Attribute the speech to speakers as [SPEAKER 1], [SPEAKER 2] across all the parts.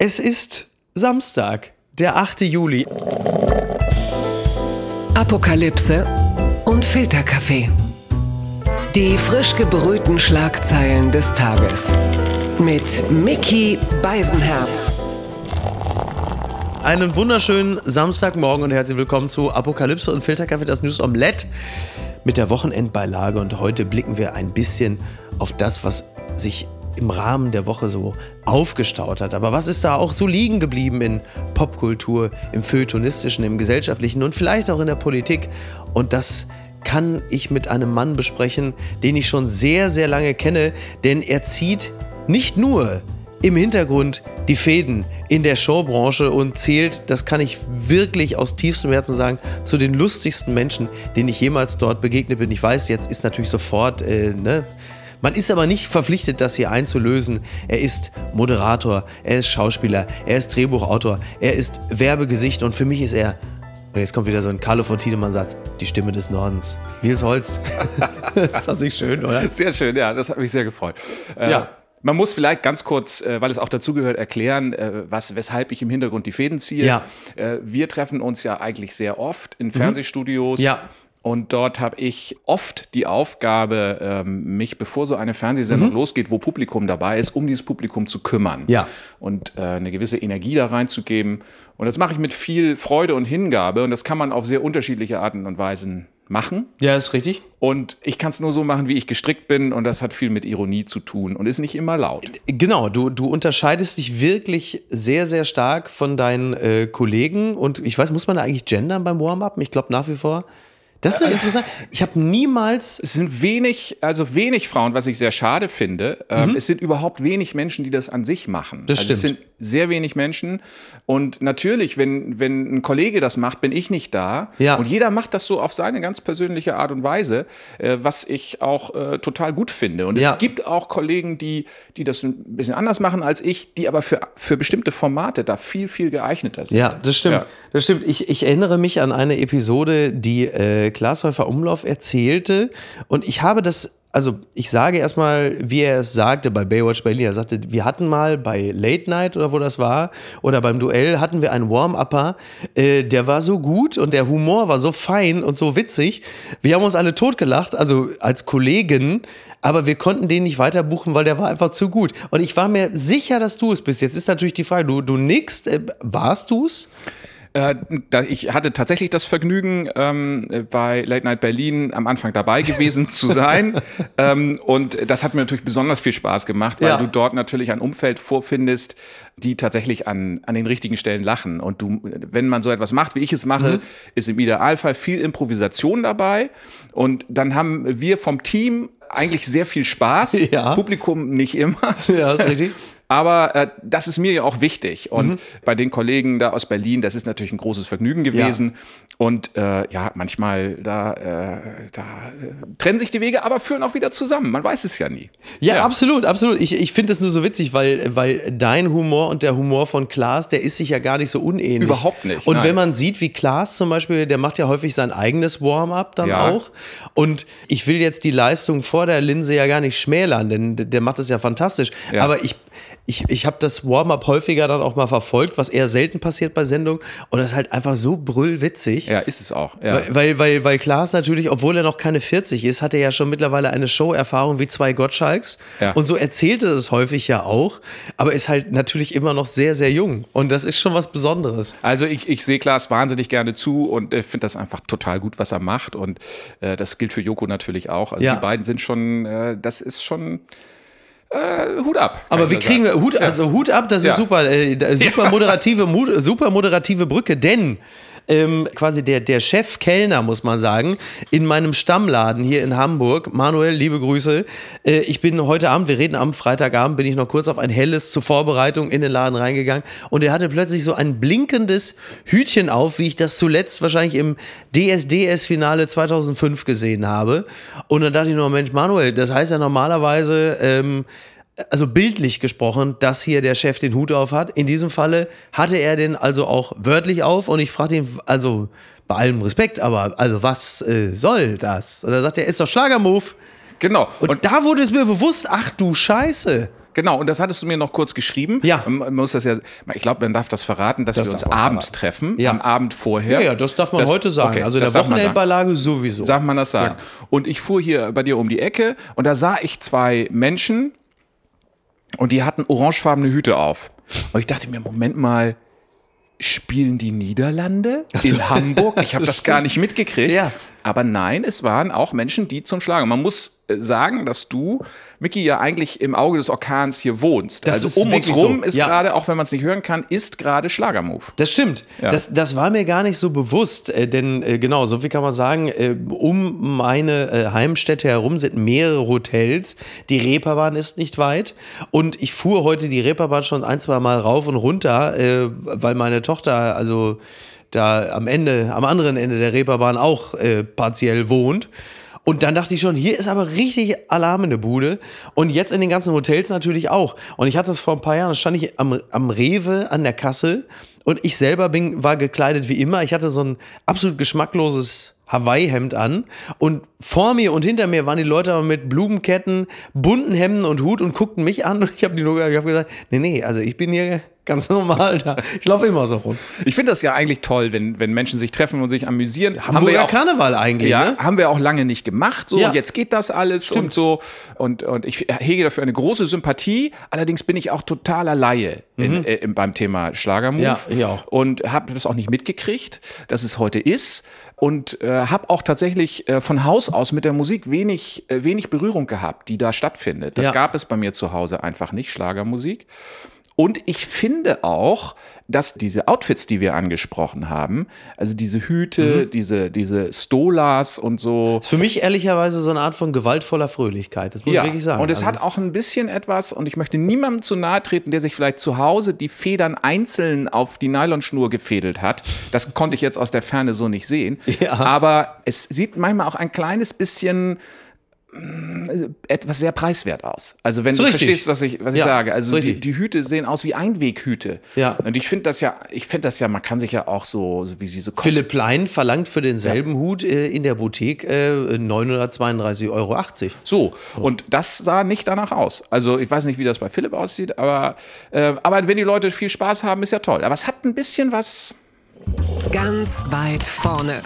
[SPEAKER 1] Es ist Samstag, der 8. Juli.
[SPEAKER 2] Apokalypse und Filterkaffee. Die frisch gebrühten Schlagzeilen des Tages. Mit Mickey Beisenherz.
[SPEAKER 1] Einen wunderschönen Samstagmorgen und herzlich willkommen zu Apokalypse und Filterkaffee, das News Omelette mit der Wochenendbeilage. Und heute blicken wir ein bisschen auf das, was sich im Rahmen der Woche so aufgestaut hat. Aber was ist da auch so liegen geblieben in Popkultur, im Feuilletonistischen, im Gesellschaftlichen und vielleicht auch in der Politik? Und das kann ich mit einem Mann besprechen, den ich schon sehr, sehr lange kenne, denn er zieht nicht nur im Hintergrund die Fäden in der Showbranche und zählt, das kann ich wirklich aus tiefstem Herzen sagen, zu den lustigsten Menschen, denen ich jemals dort begegnet bin. Ich weiß, jetzt ist natürlich sofort, äh, ne? Man ist aber nicht verpflichtet, das hier einzulösen. Er ist Moderator, er ist Schauspieler, er ist Drehbuchautor, er ist Werbegesicht und für mich ist er und jetzt kommt wieder so ein Carlo von Tiedemann-Satz. Die Stimme des Nordens. Nils Holst.
[SPEAKER 3] das ist nicht schön, oder? Sehr schön, ja. Das hat mich sehr gefreut. Äh, ja. Man muss vielleicht ganz kurz, äh, weil es auch dazugehört, erklären, äh, was, weshalb ich im Hintergrund die Fäden ziehe. Ja. Äh, wir treffen uns ja eigentlich sehr oft in mhm. Fernsehstudios. Ja. Und dort habe ich oft die Aufgabe, ähm, mich, bevor so eine Fernsehsendung mhm. losgeht, wo Publikum dabei ist, um dieses Publikum zu kümmern. Ja. Und äh, eine gewisse Energie da reinzugeben. Und das mache ich mit viel Freude und Hingabe. Und das kann man auf sehr unterschiedliche Arten und Weisen machen.
[SPEAKER 1] Ja, ist richtig.
[SPEAKER 3] Und ich kann es nur so machen, wie ich gestrickt bin. Und das hat viel mit Ironie zu tun und ist nicht immer laut.
[SPEAKER 1] Genau, du, du unterscheidest dich wirklich sehr, sehr stark von deinen äh, Kollegen. Und ich weiß, muss man da eigentlich gendern beim Warm-up? Ich glaube nach wie vor. Das ist interessant. Ich habe niemals.
[SPEAKER 3] Es sind wenig, also wenig Frauen, was ich sehr schade finde. Ähm, mhm. Es sind überhaupt wenig Menschen, die das an sich machen.
[SPEAKER 1] Das also
[SPEAKER 3] stimmt. Sehr wenig Menschen. Und natürlich, wenn, wenn ein Kollege das macht, bin ich nicht da. Ja. Und jeder macht das so auf seine ganz persönliche Art und Weise, äh, was ich auch äh, total gut finde. Und ja. es gibt auch Kollegen, die, die das ein bisschen anders machen als ich, die aber für, für bestimmte Formate da viel, viel geeigneter sind.
[SPEAKER 1] Ja, das stimmt. Ja. Das stimmt. Ich, ich erinnere mich an eine Episode, die äh, Glashäufer Umlauf erzählte. Und ich habe das also ich sage erstmal, wie er es sagte bei Baywatch Berlin. Er sagte, wir hatten mal bei Late Night oder wo das war oder beim Duell hatten wir einen Warm-Upper, äh, der war so gut und der Humor war so fein und so witzig. Wir haben uns alle totgelacht, also als Kollegen, aber wir konnten den nicht weiter buchen, weil der war einfach zu gut. Und ich war mir sicher, dass du es bist. Jetzt ist natürlich die Frage, du, du nickst, äh, warst du es?
[SPEAKER 3] Äh, ich hatte tatsächlich das Vergnügen, ähm, bei Late Night Berlin am Anfang dabei gewesen zu sein. ähm, und das hat mir natürlich besonders viel Spaß gemacht, weil ja. du dort natürlich ein Umfeld vorfindest, die tatsächlich an, an den richtigen Stellen lachen. Und du, wenn man so etwas macht, wie ich es mache, mhm. ist im Idealfall viel Improvisation dabei. Und dann haben wir vom Team eigentlich sehr viel Spaß. Ja. Publikum nicht immer. Ja, ist richtig. Aber äh, das ist mir ja auch wichtig. Und mhm. bei den Kollegen da aus Berlin, das ist natürlich ein großes Vergnügen gewesen. Ja. Und äh, ja, manchmal da, äh, da äh, trennen sich die Wege, aber führen auch wieder zusammen. Man weiß es ja nie.
[SPEAKER 1] Ja, ja. absolut, absolut. Ich, ich finde es nur so witzig, weil, weil dein Humor und der Humor von Klaas, der ist sich ja gar nicht so unähnlich.
[SPEAKER 3] Überhaupt nicht.
[SPEAKER 1] Und nein. wenn man sieht, wie Klaas zum Beispiel, der macht ja häufig sein eigenes Warm-up dann ja. auch. Und ich will jetzt die Leistung vor der Linse ja gar nicht schmälern, denn der macht es ja fantastisch. Aber ich, ich, ich habe das Warm-up häufiger dann auch mal verfolgt, was eher selten passiert bei Sendungen. Und das ist halt einfach so brüllwitzig.
[SPEAKER 3] Ja, ist es auch.
[SPEAKER 1] Ja. Weil, weil, weil, weil Klaas natürlich, obwohl er noch keine 40 ist, hat er ja schon mittlerweile eine Show-Erfahrung wie zwei Gottschalks. Ja. Und so erzählt er es häufig ja auch. Aber ist halt natürlich immer noch sehr, sehr jung. Und das ist schon was Besonderes.
[SPEAKER 3] Also ich, ich sehe Klaas wahnsinnig gerne zu und äh, finde das einfach total gut, was er macht. Und äh, das gilt für Joko natürlich auch. Also ja. die beiden sind schon, äh, das ist schon äh, Hut ab.
[SPEAKER 1] Aber wie kriegen wir Hut, also Hut ab, das ist super, äh, super moderative, super moderative Brücke, denn ähm, quasi der, der Chef-Kellner, muss man sagen, in meinem Stammladen hier in Hamburg. Manuel, liebe Grüße. Äh, ich bin heute Abend, wir reden am Freitagabend, bin ich noch kurz auf ein helles zur Vorbereitung in den Laden reingegangen und er hatte plötzlich so ein blinkendes Hütchen auf, wie ich das zuletzt wahrscheinlich im DSDS-Finale 2005 gesehen habe. Und dann dachte ich nur, Mensch, Manuel, das heißt ja normalerweise, ähm, also bildlich gesprochen, dass hier der Chef den Hut auf hat. In diesem Falle hatte er den also auch wörtlich auf und ich fragte ihn, also bei allem Respekt, aber also was äh, soll das? Und er sagt er, ist doch Schlagermove.
[SPEAKER 3] Genau.
[SPEAKER 1] Und, und da wurde es mir bewusst, ach du Scheiße.
[SPEAKER 3] Genau, und das hattest du mir noch kurz geschrieben.
[SPEAKER 1] Ja.
[SPEAKER 3] Man muss das ja, ich glaube, man darf das verraten, dass
[SPEAKER 1] Das
[SPEAKER 3] wir uns abends
[SPEAKER 1] verraten.
[SPEAKER 3] treffen,
[SPEAKER 1] Ja.
[SPEAKER 3] am Abend vorher.
[SPEAKER 1] Ja, ja, das darf man heute sagen.
[SPEAKER 3] okay,
[SPEAKER 1] also
[SPEAKER 3] das
[SPEAKER 1] der. Wochenendbeilage sowieso.
[SPEAKER 3] Darf man das sagen.
[SPEAKER 1] Ja.
[SPEAKER 3] Und ich fuhr hier bei dir um die Ecke und da sah ich zwei Menschen und die hatten orangefarbene Hüte auf. Und ich dachte mir, Moment mal, spielen die Niederlande in Hamburg? Ich habe das gar nicht mitgekriegt.
[SPEAKER 1] Ja.
[SPEAKER 3] Aber nein, es waren auch Menschen, die zum Schlagen. Man muss äh, sagen, dass du, Micky, ja eigentlich im Auge des Orkans hier wohnst.
[SPEAKER 1] Das
[SPEAKER 3] also
[SPEAKER 1] ist
[SPEAKER 3] um uns rum
[SPEAKER 1] so.
[SPEAKER 3] ist
[SPEAKER 1] Ja.
[SPEAKER 3] gerade, auch wenn man es nicht hören kann, ist gerade Schlagermove.
[SPEAKER 1] Das stimmt.
[SPEAKER 3] Ja.
[SPEAKER 1] Das, das war mir gar nicht so bewusst, äh, denn äh, genau, so viel kann man sagen, um meine Heimstätte herum sind mehrere Hotels. Die Reeperbahn ist nicht weit und ich fuhr heute die Reeperbahn schon ein, zwei Mal rauf und runter, weil meine Tochter also da am Ende, am anderen Ende der Reeperbahn auch äh, partiell wohnt. Und dann dachte ich schon, hier ist aber richtig Alarm in der Bude. Und jetzt in den ganzen Hotels natürlich auch. Und ich hatte das vor ein paar Jahren, da stand ich am, am Rewe an der Kasse und ich selber bin, war gekleidet wie immer. Ich hatte so ein absolut geschmackloses Hawaii-Hemd an und vor mir und hinter mir waren die Leute aber mit Blumenketten, bunten Hemden und Hut und guckten mich an und ich habe hab gesagt, nee, nee, also ich bin hier ganz normal da. Ich laufe immer so rum.
[SPEAKER 3] Ich finde das ja eigentlich toll, wenn, wenn Menschen sich treffen und sich amüsieren.
[SPEAKER 1] Hamburger
[SPEAKER 3] ja auch,
[SPEAKER 1] Karneval eigentlich,
[SPEAKER 3] Ja,
[SPEAKER 1] ne?
[SPEAKER 3] haben wir auch lange nicht gemacht. So,
[SPEAKER 1] Ja.
[SPEAKER 3] und jetzt geht das alles und so. Und, und ich hege dafür eine große Sympathie. Allerdings bin ich auch totaler Laie in, äh, im- beim Thema Schlagermove.
[SPEAKER 1] Mhm. Ja, ich auch.
[SPEAKER 3] Und habe das auch nicht mitgekriegt, dass es heute ist. Und äh, habe auch tatsächlich äh, von Haus aus mit der Musik wenig, äh, wenig Berührung gehabt, die da stattfindet. Das
[SPEAKER 1] Ja.
[SPEAKER 3] gab es bei mir zu Hause einfach nicht, Schlagermusik. Und ich finde auch, dass diese Outfits, die wir angesprochen haben, also diese Hüte,
[SPEAKER 1] Mhm.
[SPEAKER 3] diese, diese Stolas und so.
[SPEAKER 1] Ist für mich ehrlicherweise so eine Art von gewaltvoller Fröhlichkeit. Das muss ich wirklich sagen.
[SPEAKER 3] und es
[SPEAKER 1] Also
[SPEAKER 3] hat auch ein bisschen etwas, und ich möchte niemandem zu nahe treten, der sich vielleicht zu Hause die Federn einzeln auf die Nylonschnur gefädelt hat. Das konnte ich jetzt aus der Ferne so nicht sehen.
[SPEAKER 1] Ja.
[SPEAKER 3] Aber es sieht manchmal auch ein kleines bisschen etwas sehr preiswert aus. Also wenn
[SPEAKER 1] So
[SPEAKER 3] du
[SPEAKER 1] richtig.
[SPEAKER 3] verstehst, was ich, was ich
[SPEAKER 1] Ja,
[SPEAKER 3] sage. Also
[SPEAKER 1] so
[SPEAKER 3] die, die Hüte sehen aus wie Einweghüte.
[SPEAKER 1] Ja.
[SPEAKER 3] Und ich finde das ja, ich finde das ja, man kann sich ja auch so, so wie sie so
[SPEAKER 1] Philipp Plein verlangt für denselben Hut äh, in der Boutique äh, 932,80 Euro.
[SPEAKER 3] So, und das sah nicht danach aus. Also ich weiß nicht, wie das bei Philipp aussieht, aber, äh, aber wenn die Leute viel Spaß haben, ist ja toll. Aber es hat ein bisschen was.
[SPEAKER 2] Ganz weit vorne.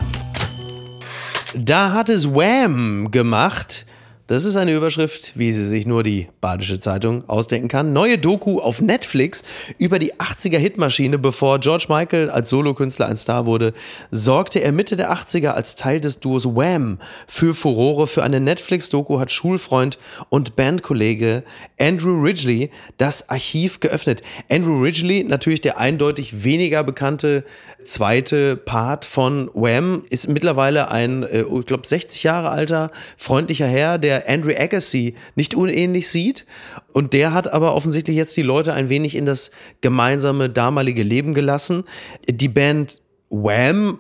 [SPEAKER 1] Da hat es Wham gemacht. Das ist eine Überschrift, wie sie sich nur die Badische Zeitung ausdenken kann. Neue Doku auf Netflix über die 80er Hitmaschine. Bevor George Michael als Solokünstler ein Star wurde, sorgte er Mitte der 80er als Teil des Duos Wham für Furore. Für eine Netflix-Doku hat Schulfreund und Bandkollege Andrew Ridgely das Archiv geöffnet. Andrew Ridgely, natürlich der eindeutig weniger bekannte zweite Part von Wham, ist mittlerweile ein, äh, ich glaube, 60 Jahre alter, freundlicher Herr, der Andrew Agassi nicht unähnlich sieht. Und der hat aber offensichtlich jetzt die Leute ein wenig in das gemeinsame damalige Leben gelassen. Die Band Wham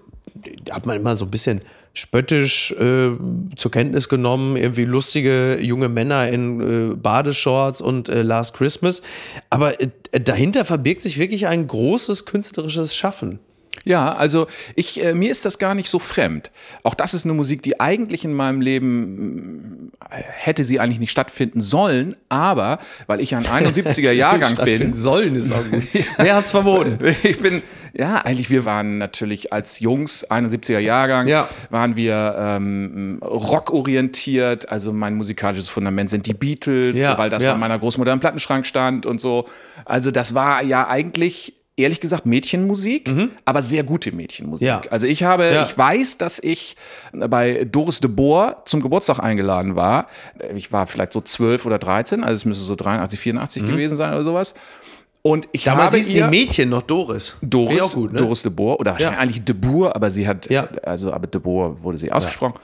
[SPEAKER 1] hat man immer so ein bisschen spöttisch äh, zur Kenntnis genommen, irgendwie lustige junge Männer in äh, Badeshorts und äh, Last Christmas. Aber äh, dahinter verbirgt sich wirklich ein großes künstlerisches Schaffen.
[SPEAKER 3] Ja, also ich, äh, mir ist das gar nicht so fremd. Auch das ist eine Musik, die eigentlich in meinem Leben mh, hätte sie eigentlich nicht stattfinden sollen, aber weil ich ein 71er Jahrgang bin,
[SPEAKER 1] sollen ist auch gut. Wer hat's verboten?
[SPEAKER 3] Ich bin, ja, eigentlich, wir waren natürlich als Jungs, 71er Jahrgang,
[SPEAKER 1] Ja.
[SPEAKER 3] waren wir ähm, rockorientiert. Also mein musikalisches Fundament sind die Beatles,
[SPEAKER 1] Ja,
[SPEAKER 3] weil das
[SPEAKER 1] ja.
[SPEAKER 3] bei meiner Großmutter im Plattenschrank stand und so. Also das war ja eigentlich ehrlich gesagt Mädchenmusik, aber sehr gute Mädchenmusik.
[SPEAKER 1] Mhm. Ja.
[SPEAKER 3] Also ich habe,
[SPEAKER 1] Ja.
[SPEAKER 3] ich weiß, dass ich bei Doris de Boer zum Geburtstag eingeladen war. Ich war vielleicht so 12 oder 13, also es müsste so 83, 84 gewesen sein oder sowas. Und ich
[SPEAKER 1] Mhm. Damals
[SPEAKER 3] habe
[SPEAKER 1] hieß die
[SPEAKER 3] ihr
[SPEAKER 1] Mädchen noch Doris.
[SPEAKER 3] Doris,
[SPEAKER 1] auch gut, ne?
[SPEAKER 3] Doris de Boer oder wahrscheinlich eigentlich de Boer, aber sie hat,
[SPEAKER 1] Ja.
[SPEAKER 3] also aber de Boer wurde sie ausgesprochen.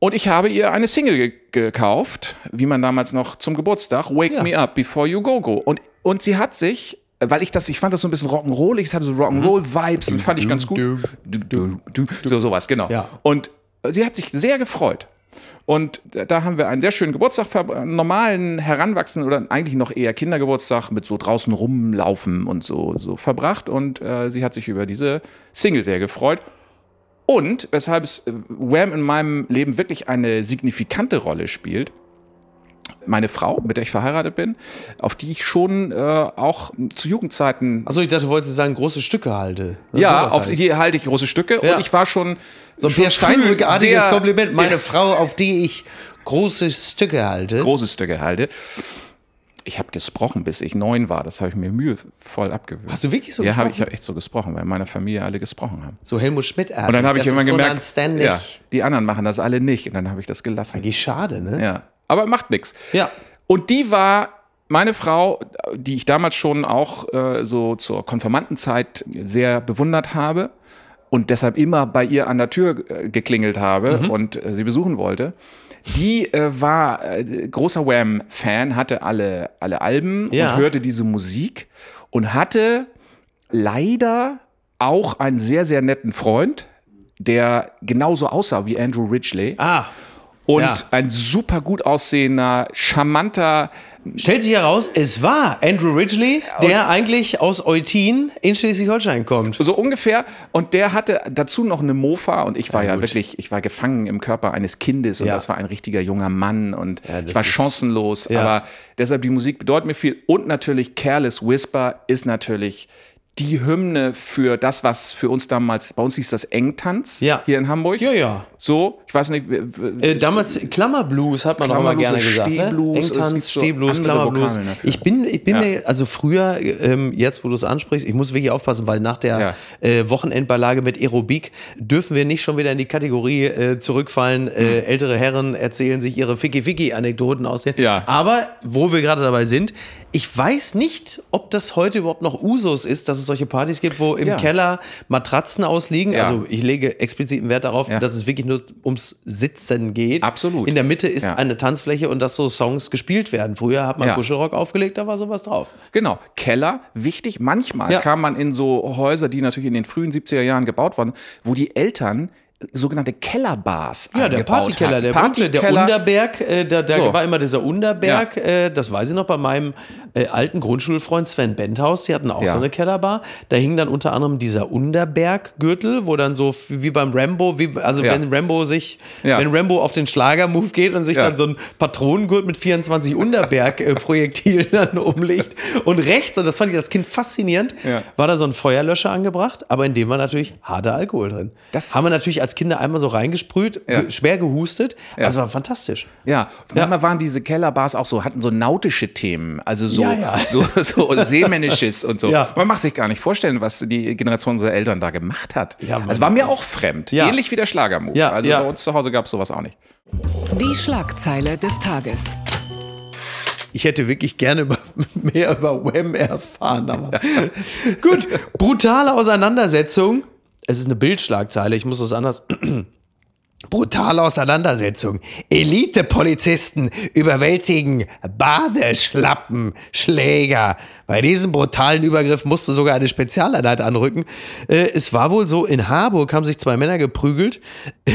[SPEAKER 3] Und ich habe ihr eine Single ge gekauft, wie man damals noch zum Geburtstag, Wake
[SPEAKER 1] Ja.
[SPEAKER 3] Me Up Before You Go Go. Und, und sie hat sich, weil ich das, ich fand das so ein bisschen Rock'n'Rollig, es hatte so
[SPEAKER 1] Mhm.
[SPEAKER 3] Rock'n'Roll-Vibes und fand ich ganz gut. So sowas, genau.
[SPEAKER 1] Ja.
[SPEAKER 3] Und sie hat sich sehr gefreut. Und da haben wir einen sehr schönen Geburtstag, einen normalen Heranwachsenden oder eigentlich noch eher Kindergeburtstag mit so draußen rumlaufen und so, so verbracht. Und äh, sie hat sich über diese Single sehr gefreut. Und weshalb es äh, Wham in meinem Leben wirklich eine signifikante Rolle spielt, meine Frau, mit der ich verheiratet bin, auf die ich schon äh, auch zu Jugendzeiten.
[SPEAKER 1] Achso, ich dachte, du wolltest sagen, große Stücke halte.
[SPEAKER 3] Ja, auf halt. die halte ich große Stücke ja. und ich war schon.
[SPEAKER 1] So ein Per Steinbrück-artiges Kompliment. Meine Frau, auf die ich große Stücke halte.
[SPEAKER 3] Große Stücke halte ich habe gesprochen, bis ich neun war. Das habe ich mir mühevoll abgewöhnt.
[SPEAKER 1] Hast du wirklich so
[SPEAKER 3] ja,
[SPEAKER 1] gesprochen?
[SPEAKER 3] Ja, ich habe echt so gesprochen, weil in meiner Familie alle gesprochen haben.
[SPEAKER 1] So Helmut Schmidt.
[SPEAKER 3] Und dann habe ich immer gemerkt, ja, die anderen machen das alle nicht. Und dann habe ich das gelassen.
[SPEAKER 1] Eigentlich schade, ne?
[SPEAKER 3] Ja, aber macht nichts.
[SPEAKER 1] Ja.
[SPEAKER 3] Und die war meine Frau, die ich damals schon auch äh, so zur Konfirmandenzeit sehr bewundert habe und deshalb immer bei ihr an der Tür äh, geklingelt habe mhm. und äh, sie besuchen wollte die äh, war äh, großer Wham-Fan, hatte alle, alle Alben ja. und hörte diese Musik und hatte leider auch einen sehr, sehr netten Freund, der genauso aussah wie Andrew Ridgely.
[SPEAKER 1] Ah.
[SPEAKER 3] Und ja. ein super gut aussehender, charmanter,
[SPEAKER 1] Stellt sich heraus, es war Andrew Ridgely, der eigentlich aus Eutin in Schleswig-Holstein kommt.
[SPEAKER 3] So ungefähr. Und der hatte dazu noch eine Mofa und ich war ja, ja wirklich, ich war gefangen im Körper eines Kindes und ja. das war ein richtiger junger Mann und ich war chancenlos. Aber deshalb die Musik bedeutet mir viel und natürlich Careless Whisper ist natürlich die Hymne für das, was für uns damals, bei uns hieß das Engtanz
[SPEAKER 1] ja.
[SPEAKER 3] hier in Hamburg.
[SPEAKER 1] Ja, ja.
[SPEAKER 3] So, ich weiß nicht.
[SPEAKER 1] Äh, damals Klammerblues hat man auch mal gerne gesagt. Ne? Engtanz, Stehblues, so Klammerblues. Ich bin, ich bin ja. mir, also früher, ähm, jetzt wo du es ansprichst, ich muss wirklich aufpassen, weil nach der ja. äh, Wochenendbeilage mit Aerobik dürfen wir nicht schon wieder in die Kategorie äh, zurückfallen. Äh, hm. ältere Herren erzählen sich ihre Ficky-Ficky-Anekdoten aus den.
[SPEAKER 3] Ja.
[SPEAKER 1] Aber wo wir gerade dabei sind, ich weiß nicht, ob das heute überhaupt noch Usus ist, dass es solche Partys gibt, wo im ja. Keller Matratzen ausliegen. Ja. Also ich lege expliziten Wert darauf, ja. dass es wirklich nur ums Sitzen geht.
[SPEAKER 3] Absolut.
[SPEAKER 1] In der Mitte ist eine Tanzfläche und dass so Songs gespielt werden. Früher hat man Kuschelrock aufgelegt, da war sowas drauf.
[SPEAKER 3] Genau. Keller, wichtig. Manchmal kam man in so Häuser, die natürlich in den frühen 70er Jahren gebaut wurden, wo die Eltern sogenannte Kellerbars
[SPEAKER 1] Ja, der Partykeller, der, Party der Unterberg, äh, da, da so. war immer dieser Unterberg, ja. äh, das weiß ich noch bei meinem äh, alten Grundschulfreund Sven Benthaus, die hatten auch ja. so eine Kellerbar. Da hing dann unter anderem dieser Unterberg-Gürtel, wo dann so wie beim Rambo, wie, also ja. wenn Rambo sich, wenn Rambo auf den Schlager-Move geht und sich dann so ein Patronengurt mit 24 Unterberg-Projektilen dann umlegt und rechts, und das fand ich als Kind faszinierend, war da so ein Feuerlöscher angebracht, aber in dem war natürlich harter Alkohol drin. Das haben wir natürlich als Kinder einmal so reingesprüht, ja. ge schwer gehustet. Ja. Also war fantastisch.
[SPEAKER 3] Ja, und manchmal waren diese Kellerbars auch so, hatten so nautische Themen, also so, ja, so, so Seemännisches und so. Man macht sich gar nicht vorstellen, was die Generation unserer Eltern da gemacht hat. Ja, also war mir auch fremd. Ähnlich wie der Schlagermove. Ja, also bei uns zu Hause gab es sowas auch nicht.
[SPEAKER 2] Die Schlagzeile des Tages.
[SPEAKER 1] Ich hätte wirklich gerne über, mehr über Wham erfahren. Aber gut, brutale Auseinandersetzung es ist eine Bildschlagzeile, ich muss das anders. Brutale Auseinandersetzung. Elite-Polizisten überwältigen Badeschlappenschläger. Bei diesem brutalen Übergriff musste sogar eine Spezialeinheit anrücken. Äh, es war wohl so, in Harburg haben sich zwei Männer geprügelt.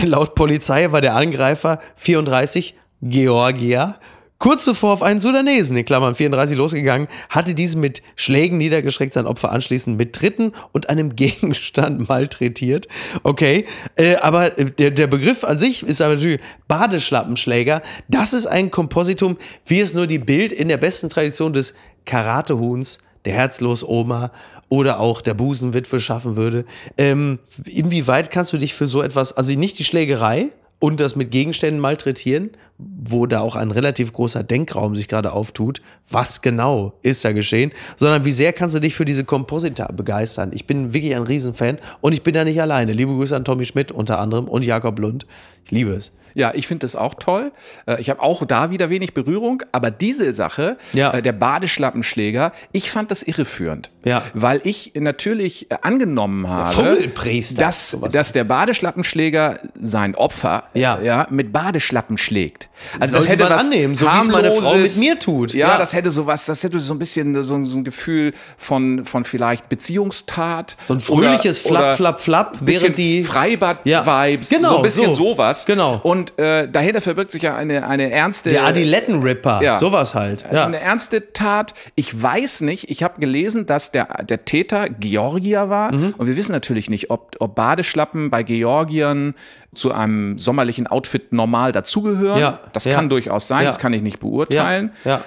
[SPEAKER 1] Laut Polizei war der Angreifer 34 Georgier Kurz zuvor auf einen Sudanesen, in Klammern 34, losgegangen, hatte diesen mit Schlägen niedergeschreckt, sein Opfer anschließend mit Tritten und einem Gegenstand malträtiert. Okay, äh, aber der, der Begriff an sich ist aber natürlich Badeschlappenschläger. Das ist ein Kompositum, wie es nur die Bild in der besten Tradition des Karatehuhns der herzlos Oma oder auch der Busenwitwe schaffen würde. Ähm, inwieweit kannst du dich für so etwas, also nicht die Schlägerei, und das mit Gegenständen malträtieren, wo da auch ein relativ großer Denkraum sich gerade auftut. Was genau ist da geschehen? Sondern wie sehr kannst du dich für diese Komposita begeistern? Ich bin wirklich ein Riesenfan und ich bin da nicht alleine. Liebe Grüße an Tommy Schmidt unter anderem und Jakob Lund. Ich liebe es.
[SPEAKER 3] Ja, ich finde das auch toll. Äh, ich habe auch da wieder wenig Berührung, aber diese Sache, ja. Äh, der Badeschlappenschläger, ich fand das irreführend.
[SPEAKER 1] Ja.
[SPEAKER 3] Weil ich natürlich äh, angenommen habe, dass, dass der Badeschlappenschläger sein Opfer ja. Ja, mit Badeschlappen schlägt.
[SPEAKER 1] Also Sollte das hätte man was annehmen, so wie es meine Frau mit mir tut.
[SPEAKER 3] Ja, ja, das hätte sowas, das hätte so ein bisschen so, so ein Gefühl von, von vielleicht Beziehungstat.
[SPEAKER 1] So ein fröhliches Flap, Flap, Flap,
[SPEAKER 3] während die Freibad-Vibes,
[SPEAKER 1] genau,
[SPEAKER 3] so ein bisschen
[SPEAKER 1] so.
[SPEAKER 3] sowas.
[SPEAKER 1] Genau.
[SPEAKER 3] Und und äh, dahinter verbirgt sich ja eine, eine ernste.
[SPEAKER 1] Der Adilettenripper, ja, sowas halt.
[SPEAKER 3] Ja. Eine ernste Tat. Ich weiß nicht, ich habe gelesen, dass der, der Täter Georgier war. Mhm. Und wir wissen natürlich nicht, ob, ob Badeschlappen bei Georgiern zu einem sommerlichen Outfit normal dazugehören. Ja. Das kann durchaus sein, das kann ich nicht beurteilen.
[SPEAKER 1] Ja.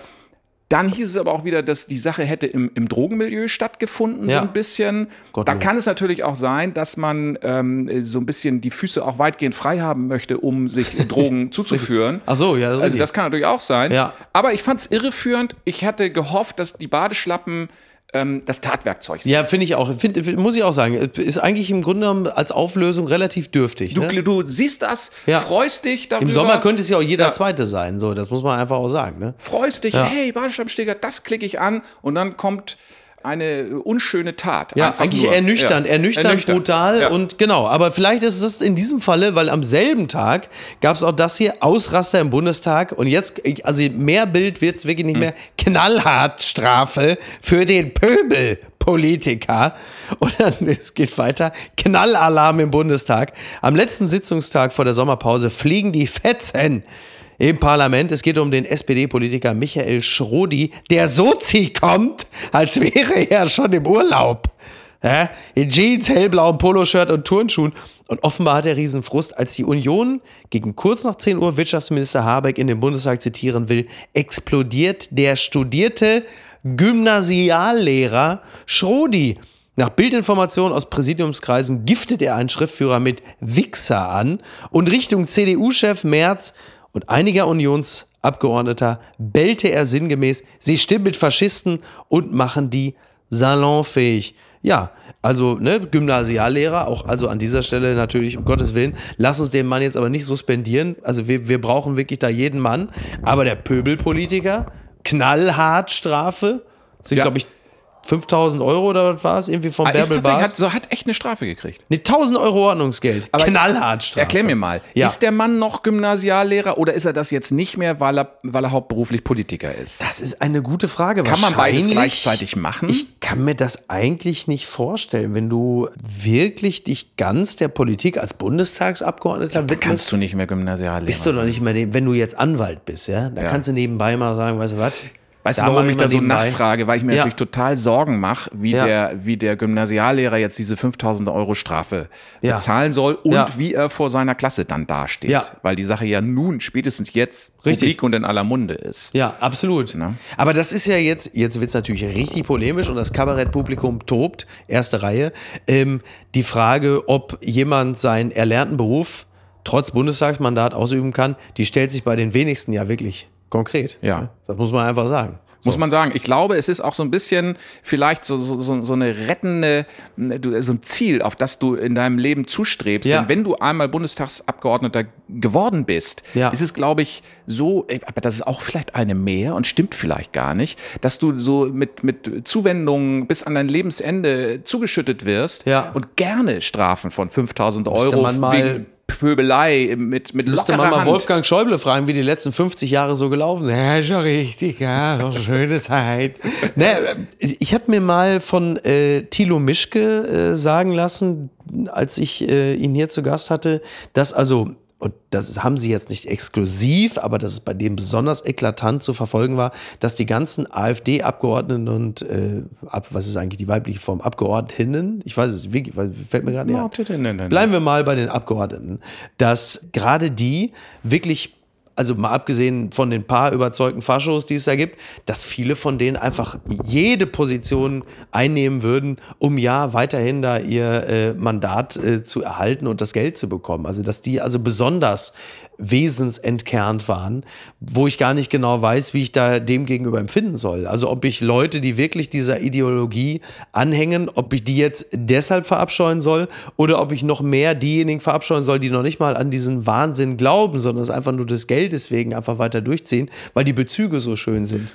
[SPEAKER 3] Dann hieß es aber auch wieder, dass die Sache hätte im, im Drogenmilieu stattgefunden,
[SPEAKER 1] Ja.
[SPEAKER 3] so ein bisschen.
[SPEAKER 1] Gott,
[SPEAKER 3] da
[SPEAKER 1] oh.
[SPEAKER 3] kann es natürlich auch sein, dass man ähm, so ein bisschen die Füße auch weitgehend frei haben möchte, um sich Drogen zuzuführen.
[SPEAKER 1] Ach so, ja, das
[SPEAKER 3] Also das kann natürlich auch sein.
[SPEAKER 1] Ja.
[SPEAKER 3] Aber ich fand es irreführend. Ich hatte gehofft, dass die Badeschlappen ähm, das Tatwerkzeug sind.
[SPEAKER 1] Ja, finde ich auch. Find, muss ich auch sagen. Ist eigentlich im Grunde genommen als Auflösung relativ dürftig.
[SPEAKER 3] Du,
[SPEAKER 1] ne?
[SPEAKER 3] du siehst das,
[SPEAKER 1] Ja.
[SPEAKER 3] freust dich darüber.
[SPEAKER 1] Im Sommer könnte es ja auch jeder
[SPEAKER 3] Ja.
[SPEAKER 1] Zweite sein. So, das muss man einfach auch sagen. Ne?
[SPEAKER 3] freust dich,
[SPEAKER 1] Ja.
[SPEAKER 3] hey, Badeschlappsteger, das klicke ich an und dann kommt eine unschöne Tat.
[SPEAKER 1] Ja, eigentlich
[SPEAKER 3] nur.
[SPEAKER 1] ernüchternd,
[SPEAKER 3] Ja.
[SPEAKER 1] ernüchternd, brutal
[SPEAKER 3] Ja.
[SPEAKER 1] und genau. Aber vielleicht ist es in diesem Falle, weil am selben Tag gab es auch das hier, Ausraster im Bundestag und jetzt, also mehr Bild wird es wirklich nicht mehr, knallhart Strafe für den Pöbel-Politiker. Und dann, es geht weiter, Knallalarm im Bundestag. Am letzten Sitzungstag vor der Sommerpause fliegen die Fetzen im Parlament. Es geht um den SPD-Politiker Michael Schrodi, der Sozi kommt, als wäre er schon im Urlaub. Ja, in Jeans, hellblauem Poloshirt und Turnschuhen. Und offenbar hat er Riesenfrust, als die Union gegen kurz nach 10 Uhr Wirtschaftsminister Habeck in den Bundestag zitieren will, explodiert der studierte Gymnasiallehrer Schrodi. Nach Bildinformationen aus Präsidiumskreisen giftet er einen Schriftführer mit Wichser an und Richtung CDU-Chef Merz und einiger Unionsabgeordneter bellte er sinngemäß, sie stimmen mit Faschisten und machen die salonfähig. Ja, also ne, Gymnasiallehrer, auch also an dieser Stelle natürlich, um Gottes Willen, lass uns den Mann jetzt aber nicht suspendieren. Also wir, wir brauchen wirklich da jeden Mann. Aber der Pöbelpolitiker, knallhart Strafe, sind
[SPEAKER 3] Ja.
[SPEAKER 1] glaube ich 5000 Euro oder was war es? Irgendwie vom
[SPEAKER 3] Ah,
[SPEAKER 1] Bärbel
[SPEAKER 3] hat, so hat echt eine Strafe gekriegt.
[SPEAKER 1] Ne, 1000 Euro Ordnungsgeld.
[SPEAKER 3] Aber
[SPEAKER 1] knallhart Strafe.
[SPEAKER 3] Erklär mir mal,
[SPEAKER 1] Ja.
[SPEAKER 3] ist der Mann noch Gymnasiallehrer oder ist er das jetzt nicht mehr, weil er, weil er hauptberuflich Politiker ist?
[SPEAKER 1] Das ist eine gute Frage.
[SPEAKER 3] Kann man beides gleichzeitig machen?
[SPEAKER 1] Ich kann mir das eigentlich nicht vorstellen, wenn du wirklich dich ganz der Politik als Bundestagsabgeordneter widmest.
[SPEAKER 3] Kannst du nicht mehr Gymnasiallehrer
[SPEAKER 1] bist du doch
[SPEAKER 3] sein.
[SPEAKER 1] nicht mehr, wenn du jetzt Anwalt bist, ja, da
[SPEAKER 3] Ja.
[SPEAKER 1] kannst du nebenbei mal sagen, weißt du was?
[SPEAKER 3] Weißt du,
[SPEAKER 1] Da mach
[SPEAKER 3] warum ich da so nachfrage? Weil ich mir
[SPEAKER 1] Ja.
[SPEAKER 3] natürlich total Sorgen mache, wie,
[SPEAKER 1] Ja.
[SPEAKER 3] der, wie der Gymnasiallehrer jetzt diese 5000 Euro Strafe
[SPEAKER 1] Ja.
[SPEAKER 3] bezahlen soll und wie er vor seiner Klasse dann dasteht.
[SPEAKER 1] Ja.
[SPEAKER 3] Weil die Sache ja nun spätestens jetzt
[SPEAKER 1] Richtig.
[SPEAKER 3] publik und in aller Munde ist.
[SPEAKER 1] Ja, absolut.
[SPEAKER 3] Ne?
[SPEAKER 1] Aber das ist ja jetzt, jetzt wird es natürlich richtig polemisch und das Kabarettpublikum tobt, erste Reihe. Ähm, die Frage, ob jemand seinen erlernten Beruf trotz Bundestagsmandat ausüben kann, die stellt sich bei den wenigsten ja wirklich konkret.
[SPEAKER 3] Ja.
[SPEAKER 1] Das muss man einfach sagen.
[SPEAKER 3] Muss man sagen. Ich glaube, es ist auch so ein bisschen vielleicht so, so, so, so eine rettende, so ein Ziel, auf das du in deinem Leben zustrebst.
[SPEAKER 1] Ja.
[SPEAKER 3] Denn wenn du einmal Bundestagsabgeordneter geworden bist,
[SPEAKER 1] Ja.
[SPEAKER 3] ist es, glaube ich, so, äh, aber das ist auch vielleicht eine mehr und stimmt vielleicht gar nicht, dass du so mit, mit Zuwendungen bis an dein Lebensende zugeschüttet wirst
[SPEAKER 1] Ja.
[SPEAKER 3] und gerne Strafen von 5000
[SPEAKER 1] Müsste
[SPEAKER 3] Euro wegen Pöbelei mit, mit
[SPEAKER 1] Müsste
[SPEAKER 3] lockerer
[SPEAKER 1] man mal
[SPEAKER 3] Hand.
[SPEAKER 1] Wolfgang Schäuble fragen, wie die letzten 50 Jahre so gelaufen sind. Ja, schon richtig, ja, noch schöne Zeit. ne, ich habe mir mal von äh, Thilo Mischke äh, sagen lassen, als ich äh, ihn hier zu Gast hatte, dass also und das ist- haben sie jetzt nicht exklusiv, aber dass es bei dem besonders eklatant zu verfolgen war, dass die ganzen AfD-Abgeordneten und äh, ab, was ist eigentlich die weibliche Form? Abgeordnetinnen? Ich weiß es wirklich, weil- fällt mir gerade nicht ein. Bleiben wir mal bei den Abgeordneten, dass gerade die wirklich, also mal abgesehen von den paar überzeugten Faschos, die es da gibt, dass viele von denen einfach jede Position einnehmen würden, um ja weiterhin da ihr äh, Mandat äh, zu erhalten und das Geld zu bekommen. Also dass die also besonders wesensentkernt waren, wo ich gar nicht genau weiß, wie ich da dem gegenüber empfinden soll. Also ob ich Leute, die wirklich dieser Ideologie anhängen, ob ich die jetzt deshalb verabscheuen soll oder ob ich noch mehr diejenigen verabscheuen soll, die noch nicht mal an diesen Wahnsinn glauben, sondern es einfach nur des Geldes wegen einfach weiter durchziehen, weil die Bezüge so schön sind.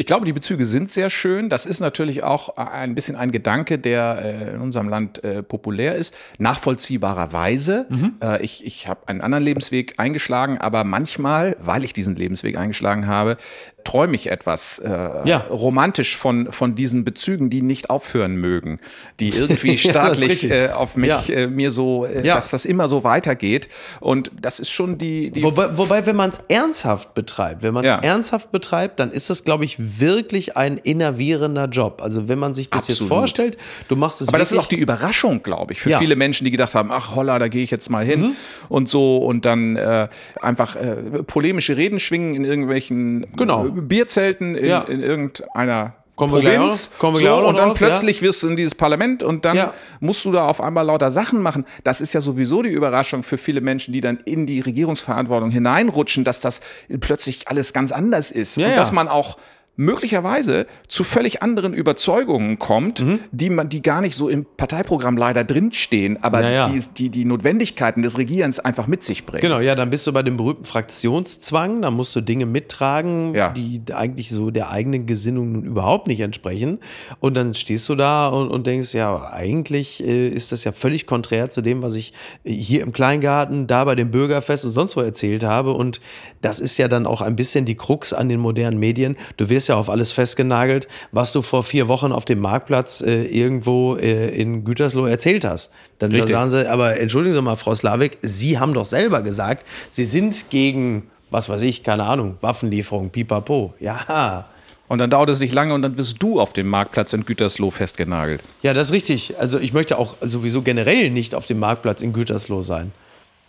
[SPEAKER 3] Ich glaube, die Bezüge sind sehr schön. Das ist natürlich auch ein bisschen ein Gedanke, der äh, in unserem Land äh, populär ist. Nachvollziehbarerweise. Äh, ich ich habe einen anderen Lebensweg eingeschlagen, aber manchmal, weil ich diesen Lebensweg eingeschlagen habe, träume ich etwas äh, ja. romantisch von, von diesen Bezügen, die nicht aufhören mögen, die irgendwie staatlich ja, äh, auf mich, ja. äh, mir so, äh, dass das immer so weitergeht. Und das ist schon die. die
[SPEAKER 1] wobei, wobei, wenn man es ernsthaft betreibt, wenn man es ernsthaft betreibt, dann ist das, glaube ich, wirklich ein innervierender Job. Also wenn man sich das Absolut. jetzt vorstellt, du machst es.
[SPEAKER 3] Aber das ist auch die Überraschung, glaube ich, für viele Menschen, die gedacht haben, ach holla, da gehe ich jetzt mal hin mhm. und so und dann äh, einfach äh, polemische Reden schwingen in irgendwelchen genau. Bierzelten in, ja. in irgendeiner
[SPEAKER 1] Kommen Provinz,
[SPEAKER 3] gleich, kommen wir so, und dann drauf, plötzlich ja. wirst du in dieses Parlament und dann ja. musst du da auf einmal lauter Sachen machen. Das ist ja sowieso die Überraschung für viele Menschen, die dann in die Regierungsverantwortung hineinrutschen, dass das plötzlich alles ganz anders ist ja, und dass man auch möglicherweise zu völlig anderen Überzeugungen kommt, mhm. die man, die gar nicht so im Parteiprogramm leider drinstehen, aber ja, ja. Die, die, die Notwendigkeiten des Regierens einfach mit sich bringen.
[SPEAKER 1] Genau, ja, dann bist du bei dem berühmten Fraktionszwang, da musst du Dinge mittragen, ja. die eigentlich so der eigenen Gesinnung nun überhaupt nicht entsprechen. Und dann stehst du da und, und denkst, ja, eigentlich äh, ist das ja völlig konträr zu dem, was ich äh, hier im Kleingarten, da bei dem Bürgerfest und sonst wo erzählt habe. Und das ist ja dann auch ein bisschen die Krux an den modernen Medien. Du wirst ja auf alles festgenagelt, was du vor vier Wochen auf dem Marktplatz äh, irgendwo äh, in Gütersloh erzählt hast. Dann da sagen sie, aber entschuldigen Sie mal, Frau Slavik, Sie haben doch selber gesagt, Sie sind gegen, was weiß ich, keine Ahnung, Waffenlieferung, pipapo. Ja.
[SPEAKER 3] Und dann dauert es nicht lange und dann wirst du auf dem Marktplatz in Gütersloh festgenagelt.
[SPEAKER 1] Ja, das ist richtig. Also ich möchte auch sowieso generell nicht auf dem Marktplatz in Gütersloh sein.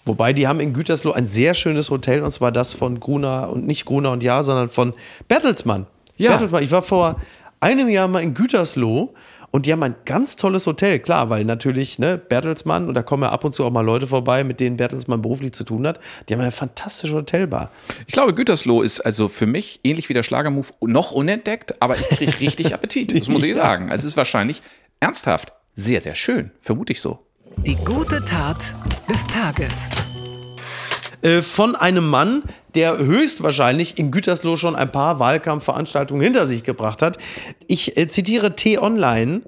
[SPEAKER 1] Wobei die haben in Gütersloh ein sehr schönes Hotel und zwar das von Gruner und nicht Gruner und Ja, sondern von Bertelsmann. Ja. Bertelsmann. Ich war vor einem Jahr mal in Gütersloh und die haben ein ganz tolles Hotel, klar, weil natürlich ne, Bertelsmann, und da kommen ja ab und zu auch mal Leute vorbei, mit denen Bertelsmann beruflich zu tun hat, die haben eine fantastische Hotelbar.
[SPEAKER 3] Ich glaube, Gütersloh ist also für mich ähnlich wie der Schlagermove noch unentdeckt, aber ich kriege richtig Appetit, das muss ich sagen. Also es ist wahrscheinlich ernsthaft sehr, sehr schön, vermute ich so.
[SPEAKER 2] Die gute Tat des Tages.
[SPEAKER 1] Äh, von einem Mann, der höchstwahrscheinlich in Gütersloh schon ein paar Wahlkampfveranstaltungen hinter sich gebracht hat. Ich äh, zitiere T-Online.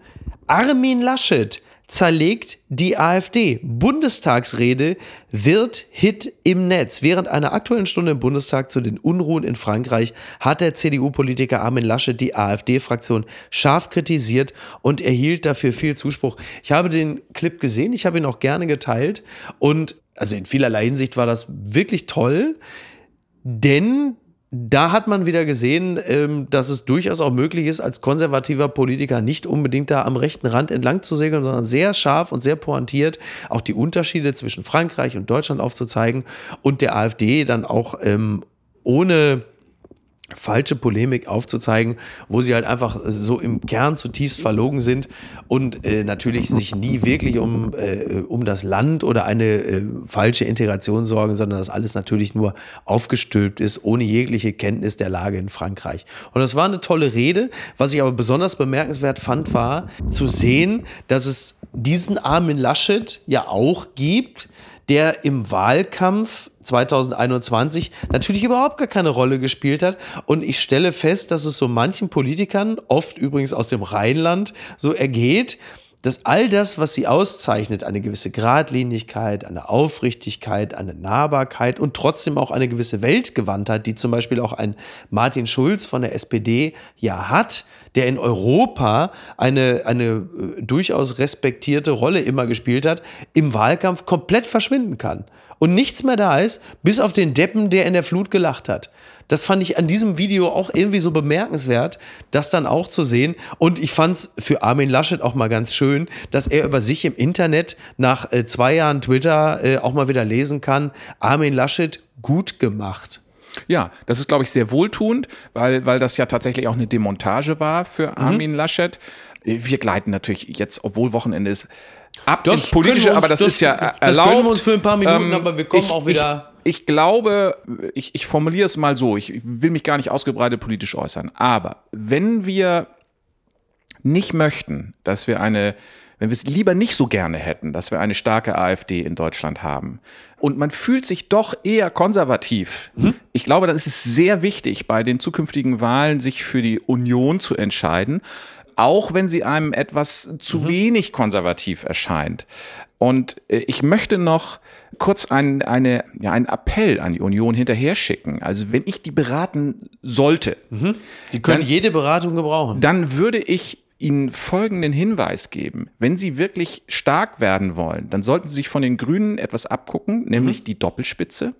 [SPEAKER 1] Armin Laschet zerlegt die AfD. Bundestagsrede wird Hit im Netz. Während einer aktuellen Stunde im Bundestag zu den Unruhen in Frankreich hat der CDU-Politiker Armin Laschet die AfD-Fraktion scharf kritisiert und erhielt dafür viel Zuspruch. Ich habe den Clip gesehen, ich habe ihn auch gerne geteilt und also in vielerlei Hinsicht war das wirklich toll, denn da hat man wieder gesehen, ähm, dass es durchaus auch möglich ist, als konservativer Politiker nicht unbedingt da am rechten Rand entlang zu segeln, sondern sehr scharf und sehr pointiert auch die Unterschiede zwischen Frankreich und Deutschland aufzuzeigen und der AfD dann auch ähm, ohne falsche Polemik aufzuzeigen, wo sie halt einfach so im Kern zutiefst verlogen sind und äh, natürlich sich nie wirklich um, äh, um das Land oder eine äh, falsche Integration sorgen, sondern das alles natürlich nur aufgestülpt ist, ohne jegliche Kenntnis der Lage in Frankreich. Und das war eine tolle Rede. Was ich aber besonders bemerkenswert fand, war zu sehen, dass es diesen Armin Laschet ja auch gibt, der im Wahlkampf 2021 natürlich überhaupt gar keine Rolle gespielt hat. Und ich stelle fest, dass es so manchen Politikern, oft übrigens aus dem Rheinland, so ergeht, dass all das, was sie auszeichnet, eine gewisse Gradlinigkeit, eine Aufrichtigkeit, eine Nahbarkeit und trotzdem auch eine gewisse Weltgewandtheit, die zum Beispiel auch ein Martin Schulz von der SPD ja hat, der in Europa eine, eine äh, durchaus respektierte Rolle immer gespielt hat, im Wahlkampf komplett verschwinden kann. Und nichts mehr da ist, bis auf den Deppen, der in der Flut gelacht hat. Das fand ich an diesem Video auch irgendwie so bemerkenswert, das dann auch zu sehen. Und ich fand es für Armin Laschet auch mal ganz schön, dass er über sich im Internet nach äh, zwei Jahren Twitter äh, auch mal wieder lesen kann. Armin Laschet gut gemacht.
[SPEAKER 3] Ja, das ist, glaube ich, sehr wohltuend, weil, weil das ja tatsächlich auch eine Demontage war für mhm. Armin mhm. Laschet. Wir gleiten natürlich jetzt, obwohl Wochenende ist, ab das ins Politische, uns, aber das, das, ist ja erlaubt. Das können
[SPEAKER 1] wir uns für ein paar Minuten, ähm, aber wir kommen ich, auch wieder.
[SPEAKER 3] Ich, ich glaube, ich, ich formuliere es mal so, ich will mich gar nicht ausgebreitet politisch äußern, aber wenn wir nicht möchten, dass wir eine wenn wir es lieber nicht so gerne hätten, dass wir eine starke AfD in Deutschland haben und man fühlt sich doch eher konservativ, mhm. ich glaube, dann ist es sehr wichtig, bei den zukünftigen Wahlen sich für die Union zu entscheiden, auch wenn sie einem etwas zu mhm. wenig konservativ erscheint. Und äh, ich möchte noch kurz ein, eine, ja, einen Appell an die Union hinterher schicken. Also wenn ich die beraten sollte,
[SPEAKER 1] mhm. die können dann, jede Beratung gebrauchen.
[SPEAKER 3] Dann würde ich Ihnen folgenden Hinweis geben. Wenn Sie wirklich stark werden wollen, dann sollten Sie sich von den Grünen etwas abgucken, nämlich mhm. die Doppelspitze.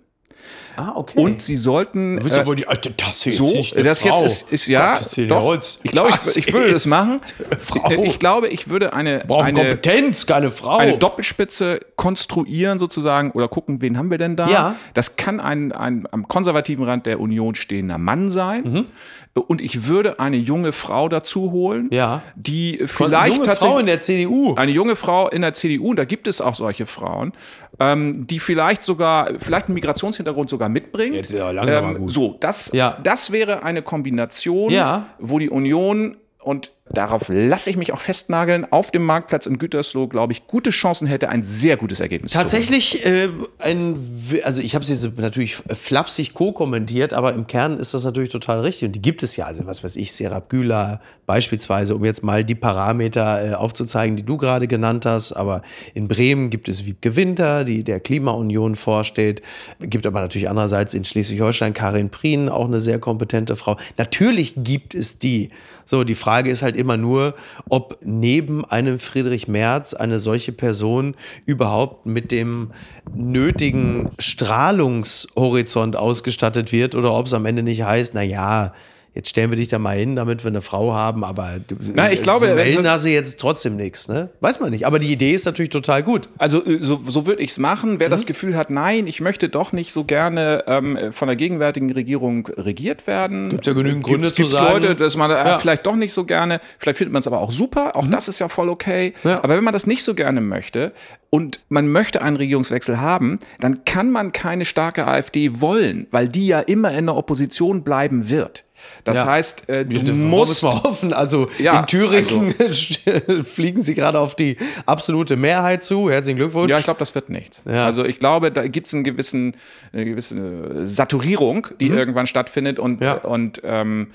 [SPEAKER 1] Ah, okay.
[SPEAKER 3] Und sie sollten.
[SPEAKER 1] Du äh, wohl die, Alter, das
[SPEAKER 3] hier so, jetzt das Frau. jetzt ist, ist ja.
[SPEAKER 1] Gott, doch, Holz.
[SPEAKER 3] ich glaube, ich, ich, würde das machen.
[SPEAKER 1] Frau.
[SPEAKER 3] Ich glaube, ich würde eine,
[SPEAKER 1] eine Kompetenz, keine Frau.
[SPEAKER 3] Eine Doppelspitze konstruieren sozusagen oder gucken, wen haben wir denn da?
[SPEAKER 1] Ja.
[SPEAKER 3] Das kann ein, ein am konservativen Rand der Union stehender Mann sein. Mhm. Und ich würde eine junge Frau dazu holen,
[SPEAKER 1] ja.
[SPEAKER 3] die vielleicht
[SPEAKER 1] junge Frau in der CDU.
[SPEAKER 3] Eine junge Frau in der CDU, und da gibt es auch solche Frauen, ähm, die vielleicht sogar, vielleicht einen Migrationshintergrund sogar mitbringt.
[SPEAKER 1] Jetzt ja
[SPEAKER 3] ähm. So, das, ja. das wäre eine Kombination,
[SPEAKER 1] ja.
[SPEAKER 3] wo die Union und darauf lasse ich mich auch festnageln, auf dem Marktplatz in Gütersloh, glaube ich, gute Chancen hätte, ein sehr gutes Ergebnis
[SPEAKER 1] Tatsächlich, äh, ein, also ich habe es jetzt natürlich flapsig co-kommentiert, aber im Kern ist das natürlich total richtig. Und die gibt es ja, also was weiß ich, Serap Güler beispielsweise, um jetzt mal die Parameter äh, aufzuzeigen, die du gerade genannt hast. Aber in Bremen gibt es Wiebke Winter, die der Klimaunion vorsteht. Gibt aber natürlich andererseits in Schleswig-Holstein Karin Prien, auch eine sehr kompetente Frau. Natürlich gibt es die. So, die Frage ist halt immer nur, ob neben einem Friedrich Merz eine solche Person überhaupt mit dem nötigen Strahlungshorizont ausgestattet wird oder ob es am Ende nicht heißt, na ja, jetzt stellen wir dich da mal hin, damit wir eine Frau haben, aber
[SPEAKER 3] Na, ich glaube,
[SPEAKER 1] so melden hast du jetzt trotzdem nichts, ne? Weiß man nicht. Aber die Idee ist natürlich total gut.
[SPEAKER 3] Also äh, so, so würde ich es machen. Wer mhm. das Gefühl hat, nein, ich möchte doch nicht so gerne ähm, von der gegenwärtigen Regierung regiert werden.
[SPEAKER 1] Gibt ja genügend Gründe
[SPEAKER 3] gibt's, zu gibt's sagen. Leute, dass man äh, ja. vielleicht doch nicht so gerne, vielleicht findet man es aber auch super, auch mhm. das ist ja voll okay. Ja. Aber wenn man das nicht so gerne möchte und man möchte einen Regierungswechsel haben, dann kann man keine starke AfD wollen, weil die ja immer in der Opposition bleiben wird. Das ja. heißt, äh, du ja, musst.
[SPEAKER 1] Mal hoffen. Also ja, in Thüringen also, fliegen sie gerade auf die absolute Mehrheit zu. Herzlichen Glückwunsch.
[SPEAKER 3] Ja, ich glaube, das wird nichts. Ja. Also ich glaube, da gibt es einen gewissen, eine gewisse Saturierung, die mhm. irgendwann stattfindet und, und ähm,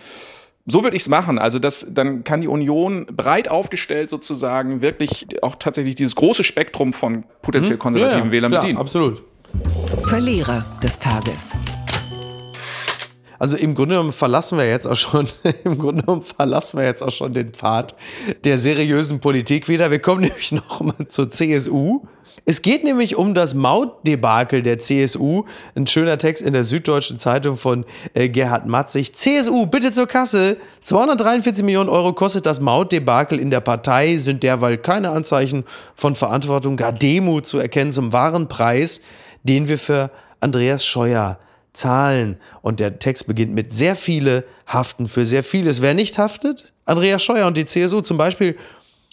[SPEAKER 3] so würde ich es machen. Also das, dann kann die Union breit aufgestellt sozusagen wirklich auch tatsächlich dieses große Spektrum von potenziell mhm. konservativen mhm. Wählern
[SPEAKER 1] klar,
[SPEAKER 3] bedienen.
[SPEAKER 1] Absolut.
[SPEAKER 2] Verlierer des Tages.
[SPEAKER 1] Also im Grunde genommen verlassen wir jetzt auch schon, im Grunde genommen verlassen wir jetzt auch schon den Pfad der seriösen Politik wieder. Wir kommen nämlich noch mal zur CSU. Es geht nämlich um das Mautdebakel der CSU. Ein schöner Text in der Süddeutschen Zeitung von äh, Gerhard Matzig. CSU, bitte zur Kasse. 243 Millionen Euro kostet das Mautdebakel in der Partei, sind derweil keine Anzeichen von Verantwortung, gar Demut zu erkennen zum wahren Preis, den wir für Andreas Scheuer Zahlen. Und der Text beginnt mit sehr viele haften für sehr vieles. Wer nicht haftet? Andreas Scheuer und die CSU zum Beispiel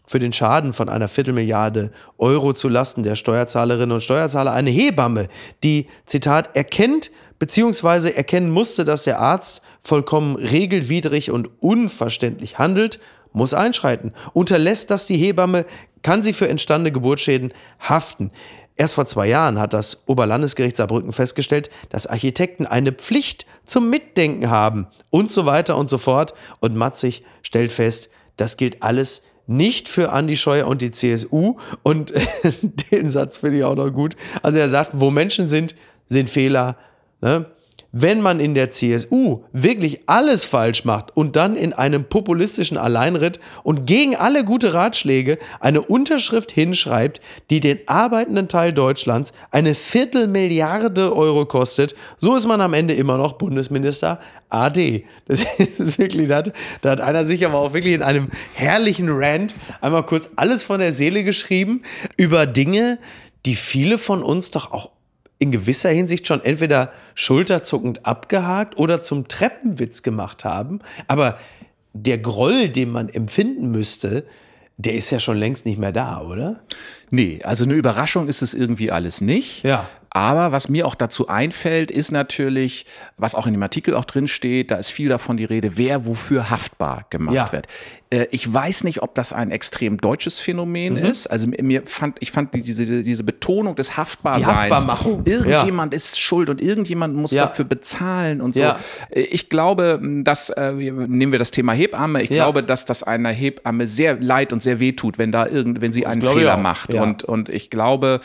[SPEAKER 1] für den Schaden von einer Viertelmilliarde Euro zu Lasten der Steuerzahlerinnen und Steuerzahler eine Hebamme, die, Zitat, erkennt bzw. erkennen musste, dass der Arzt vollkommen regelwidrig und unverständlich handelt, muss einschreiten. Unterlässt das die Hebamme, kann sie für entstandene Geburtsschäden haften. Erst vor zwei Jahren hat das Oberlandesgericht Saarbrücken festgestellt, dass Architekten eine Pflicht zum Mitdenken haben und so weiter und so fort. Und Matzig stellt fest, das gilt alles nicht für Andi Scheuer und die CSU. Und den Satz finde ich auch noch gut. Also er sagt, wo Menschen sind, sind Fehler. Ne? Wenn man in der CSU wirklich alles falsch macht und dann in einem populistischen Alleinritt und gegen alle gute Ratschläge eine Unterschrift hinschreibt, die den arbeitenden Teil Deutschlands eine Viertelmilliarde Euro kostet, so ist man am Ende immer noch Bundesminister AD. Das ist wirklich, da hat, da hat einer sich aber auch wirklich in einem herrlichen Rant einmal kurz alles von der Seele geschrieben über Dinge, die viele von uns doch auch in gewisser Hinsicht schon entweder schulterzuckend abgehakt oder zum Treppenwitz gemacht haben. Aber der Groll, den man empfinden müsste, der ist ja schon längst nicht mehr da, oder?
[SPEAKER 3] Nee, also eine Überraschung ist es irgendwie alles nicht.
[SPEAKER 1] Ja.
[SPEAKER 3] Aber was mir auch dazu einfällt, ist natürlich, was auch in dem Artikel auch drin steht, da ist viel davon die Rede, wer wofür haftbar gemacht ja. wird. Äh, ich weiß nicht, ob das ein extrem deutsches Phänomen mhm. ist. Also mir fand, ich fand diese, diese Betonung des Haftbarseins. Die
[SPEAKER 1] Haftbarmachung.
[SPEAKER 3] Irgendjemand ja. ist schuld und irgendjemand muss ja. dafür bezahlen und so. Ja. Äh, ich glaube, dass, äh, nehmen wir das Thema Hebamme, ich glaube, dass das einer Hebamme sehr leid und sehr weh tut, wenn da irgend, wenn sie einen Fehler macht. Und, und ich glaube,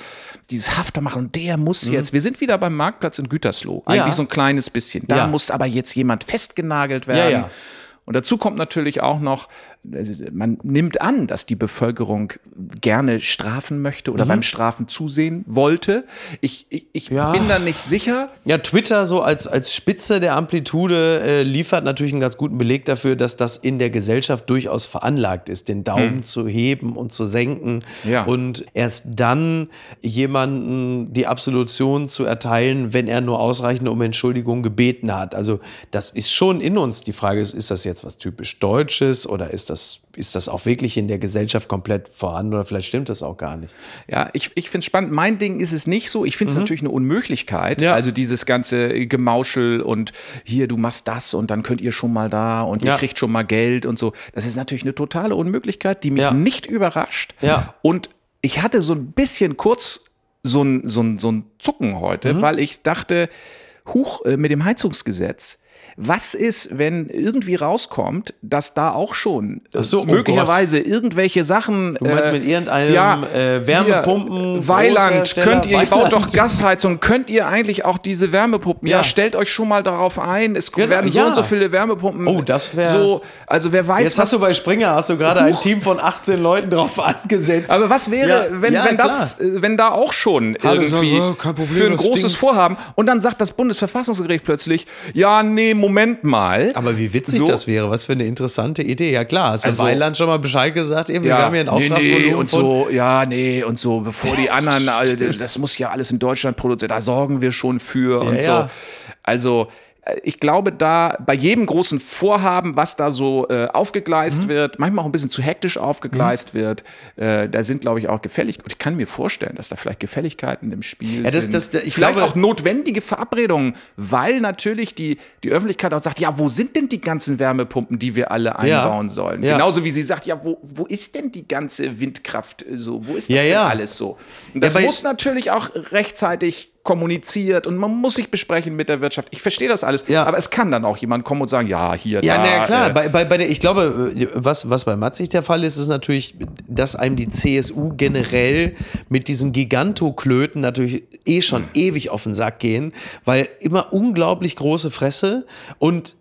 [SPEAKER 3] dieses Haftermachen, der muss mhm. jetzt, wir sind wieder beim Marktplatz in Gütersloh. Eigentlich so ein kleines bisschen. Da muss aber jetzt jemand festgenagelt werden. Und dazu kommt natürlich auch noch, also man nimmt an, dass die Bevölkerung gerne strafen möchte oder mhm. beim Strafen zusehen wollte. Ich, ich, ich ja. bin da nicht sicher.
[SPEAKER 1] Ja, Twitter so als, als Spitze der Amplitude äh, liefert natürlich einen ganz guten Beleg dafür, dass das in der Gesellschaft durchaus veranlagt ist, den Daumen mhm. zu heben und zu senken ja. und erst dann jemanden die Absolution zu erteilen, wenn er nur ausreichend um Entschuldigung gebeten hat. Also das ist schon in uns. Die Frage ist, ist das jetzt was typisch Deutsches oder ist das, ist das auch wirklich in der Gesellschaft komplett vorhanden oder vielleicht stimmt das auch gar nicht?
[SPEAKER 3] Ja, ich, ich finde es spannend. Mein Ding ist es nicht so. Ich finde es mhm. natürlich eine Unmöglichkeit. Ja. Also dieses ganze Gemauschel und hier, du machst das und dann könnt ihr schon mal da und ihr ja. kriegt schon mal Geld und so. Das ist natürlich eine totale Unmöglichkeit, die mich ja. nicht überrascht.
[SPEAKER 1] Ja.
[SPEAKER 3] Und ich hatte so ein bisschen kurz so ein, so ein, so ein Zucken heute, mhm. weil ich dachte, huch, äh, mit dem Heizungsgesetz, was ist, wenn irgendwie rauskommt, dass da auch schon
[SPEAKER 1] äh, so, oh
[SPEAKER 3] möglicherweise Gott. irgendwelche Sachen.
[SPEAKER 1] Du meinst äh, mit irgendeinem ja, äh, Wärmepumpen?
[SPEAKER 3] Weiland, könnt ihr, Weiland. baut doch Gasheizung, könnt ihr eigentlich auch diese Wärmepumpen? Ja, ja stellt euch schon mal darauf ein, es genau, werden so ja. und so viele Wärmepumpen.
[SPEAKER 1] Oh, das wäre.
[SPEAKER 3] So, also wer weiß.
[SPEAKER 1] Jetzt was, hast du bei Springer hast du gerade ein Team von 18 Leuten drauf angesetzt.
[SPEAKER 3] Aber was wäre, wenn, wenn das, äh, wenn da auch schon Hallo, irgendwie so, oh, Problem, für ein großes Ding. Vorhaben und dann sagt das Bundesverfassungsgericht plötzlich, ja, nee, Moment Moment mal.
[SPEAKER 1] Aber wie witzig so. das wäre, was für eine interessante Idee. Ja klar, hast also, Weiland schon mal Bescheid gesagt, eben, ja, wir haben hier ein Auftragsvolumen
[SPEAKER 3] nee, nee, und so, ja, nee, und so, bevor die anderen, also, das muss ja alles in Deutschland produziert, da sorgen wir schon für ja, und so. Also, ich glaube, da bei jedem großen Vorhaben, was da so äh, aufgegleist mhm. wird, manchmal auch ein bisschen zu hektisch aufgegleist mhm. wird, äh, da sind, glaube ich, auch Gefälligkeiten. Ich kann mir vorstellen, dass da vielleicht Gefälligkeiten im Spiel ja, das, sind. Das, das, ich vielleicht glaube, auch notwendige Verabredungen, weil natürlich die, die Öffentlichkeit auch sagt, ja, wo sind denn die ganzen Wärmepumpen, die wir alle einbauen ja. sollen? Ja. Genauso wie sie sagt, ja, wo, wo ist denn die ganze Windkraft so? Wo ist das denn alles so? Und das muss natürlich auch rechtzeitig kommuniziert und man muss sich besprechen mit der Wirtschaft. Ich verstehe das alles, ja. aber es kann dann auch jemand kommen und sagen, ja, hier,
[SPEAKER 1] ja, da. Ja, klar. Äh, bei, bei, bei der, ich glaube, was, was bei Matzig der Fall ist, ist natürlich, dass einem die CSU generell mit diesen Gigantoklöten natürlich eh schon ewig auf den Sack gehen, weil immer unglaublich große Fresse und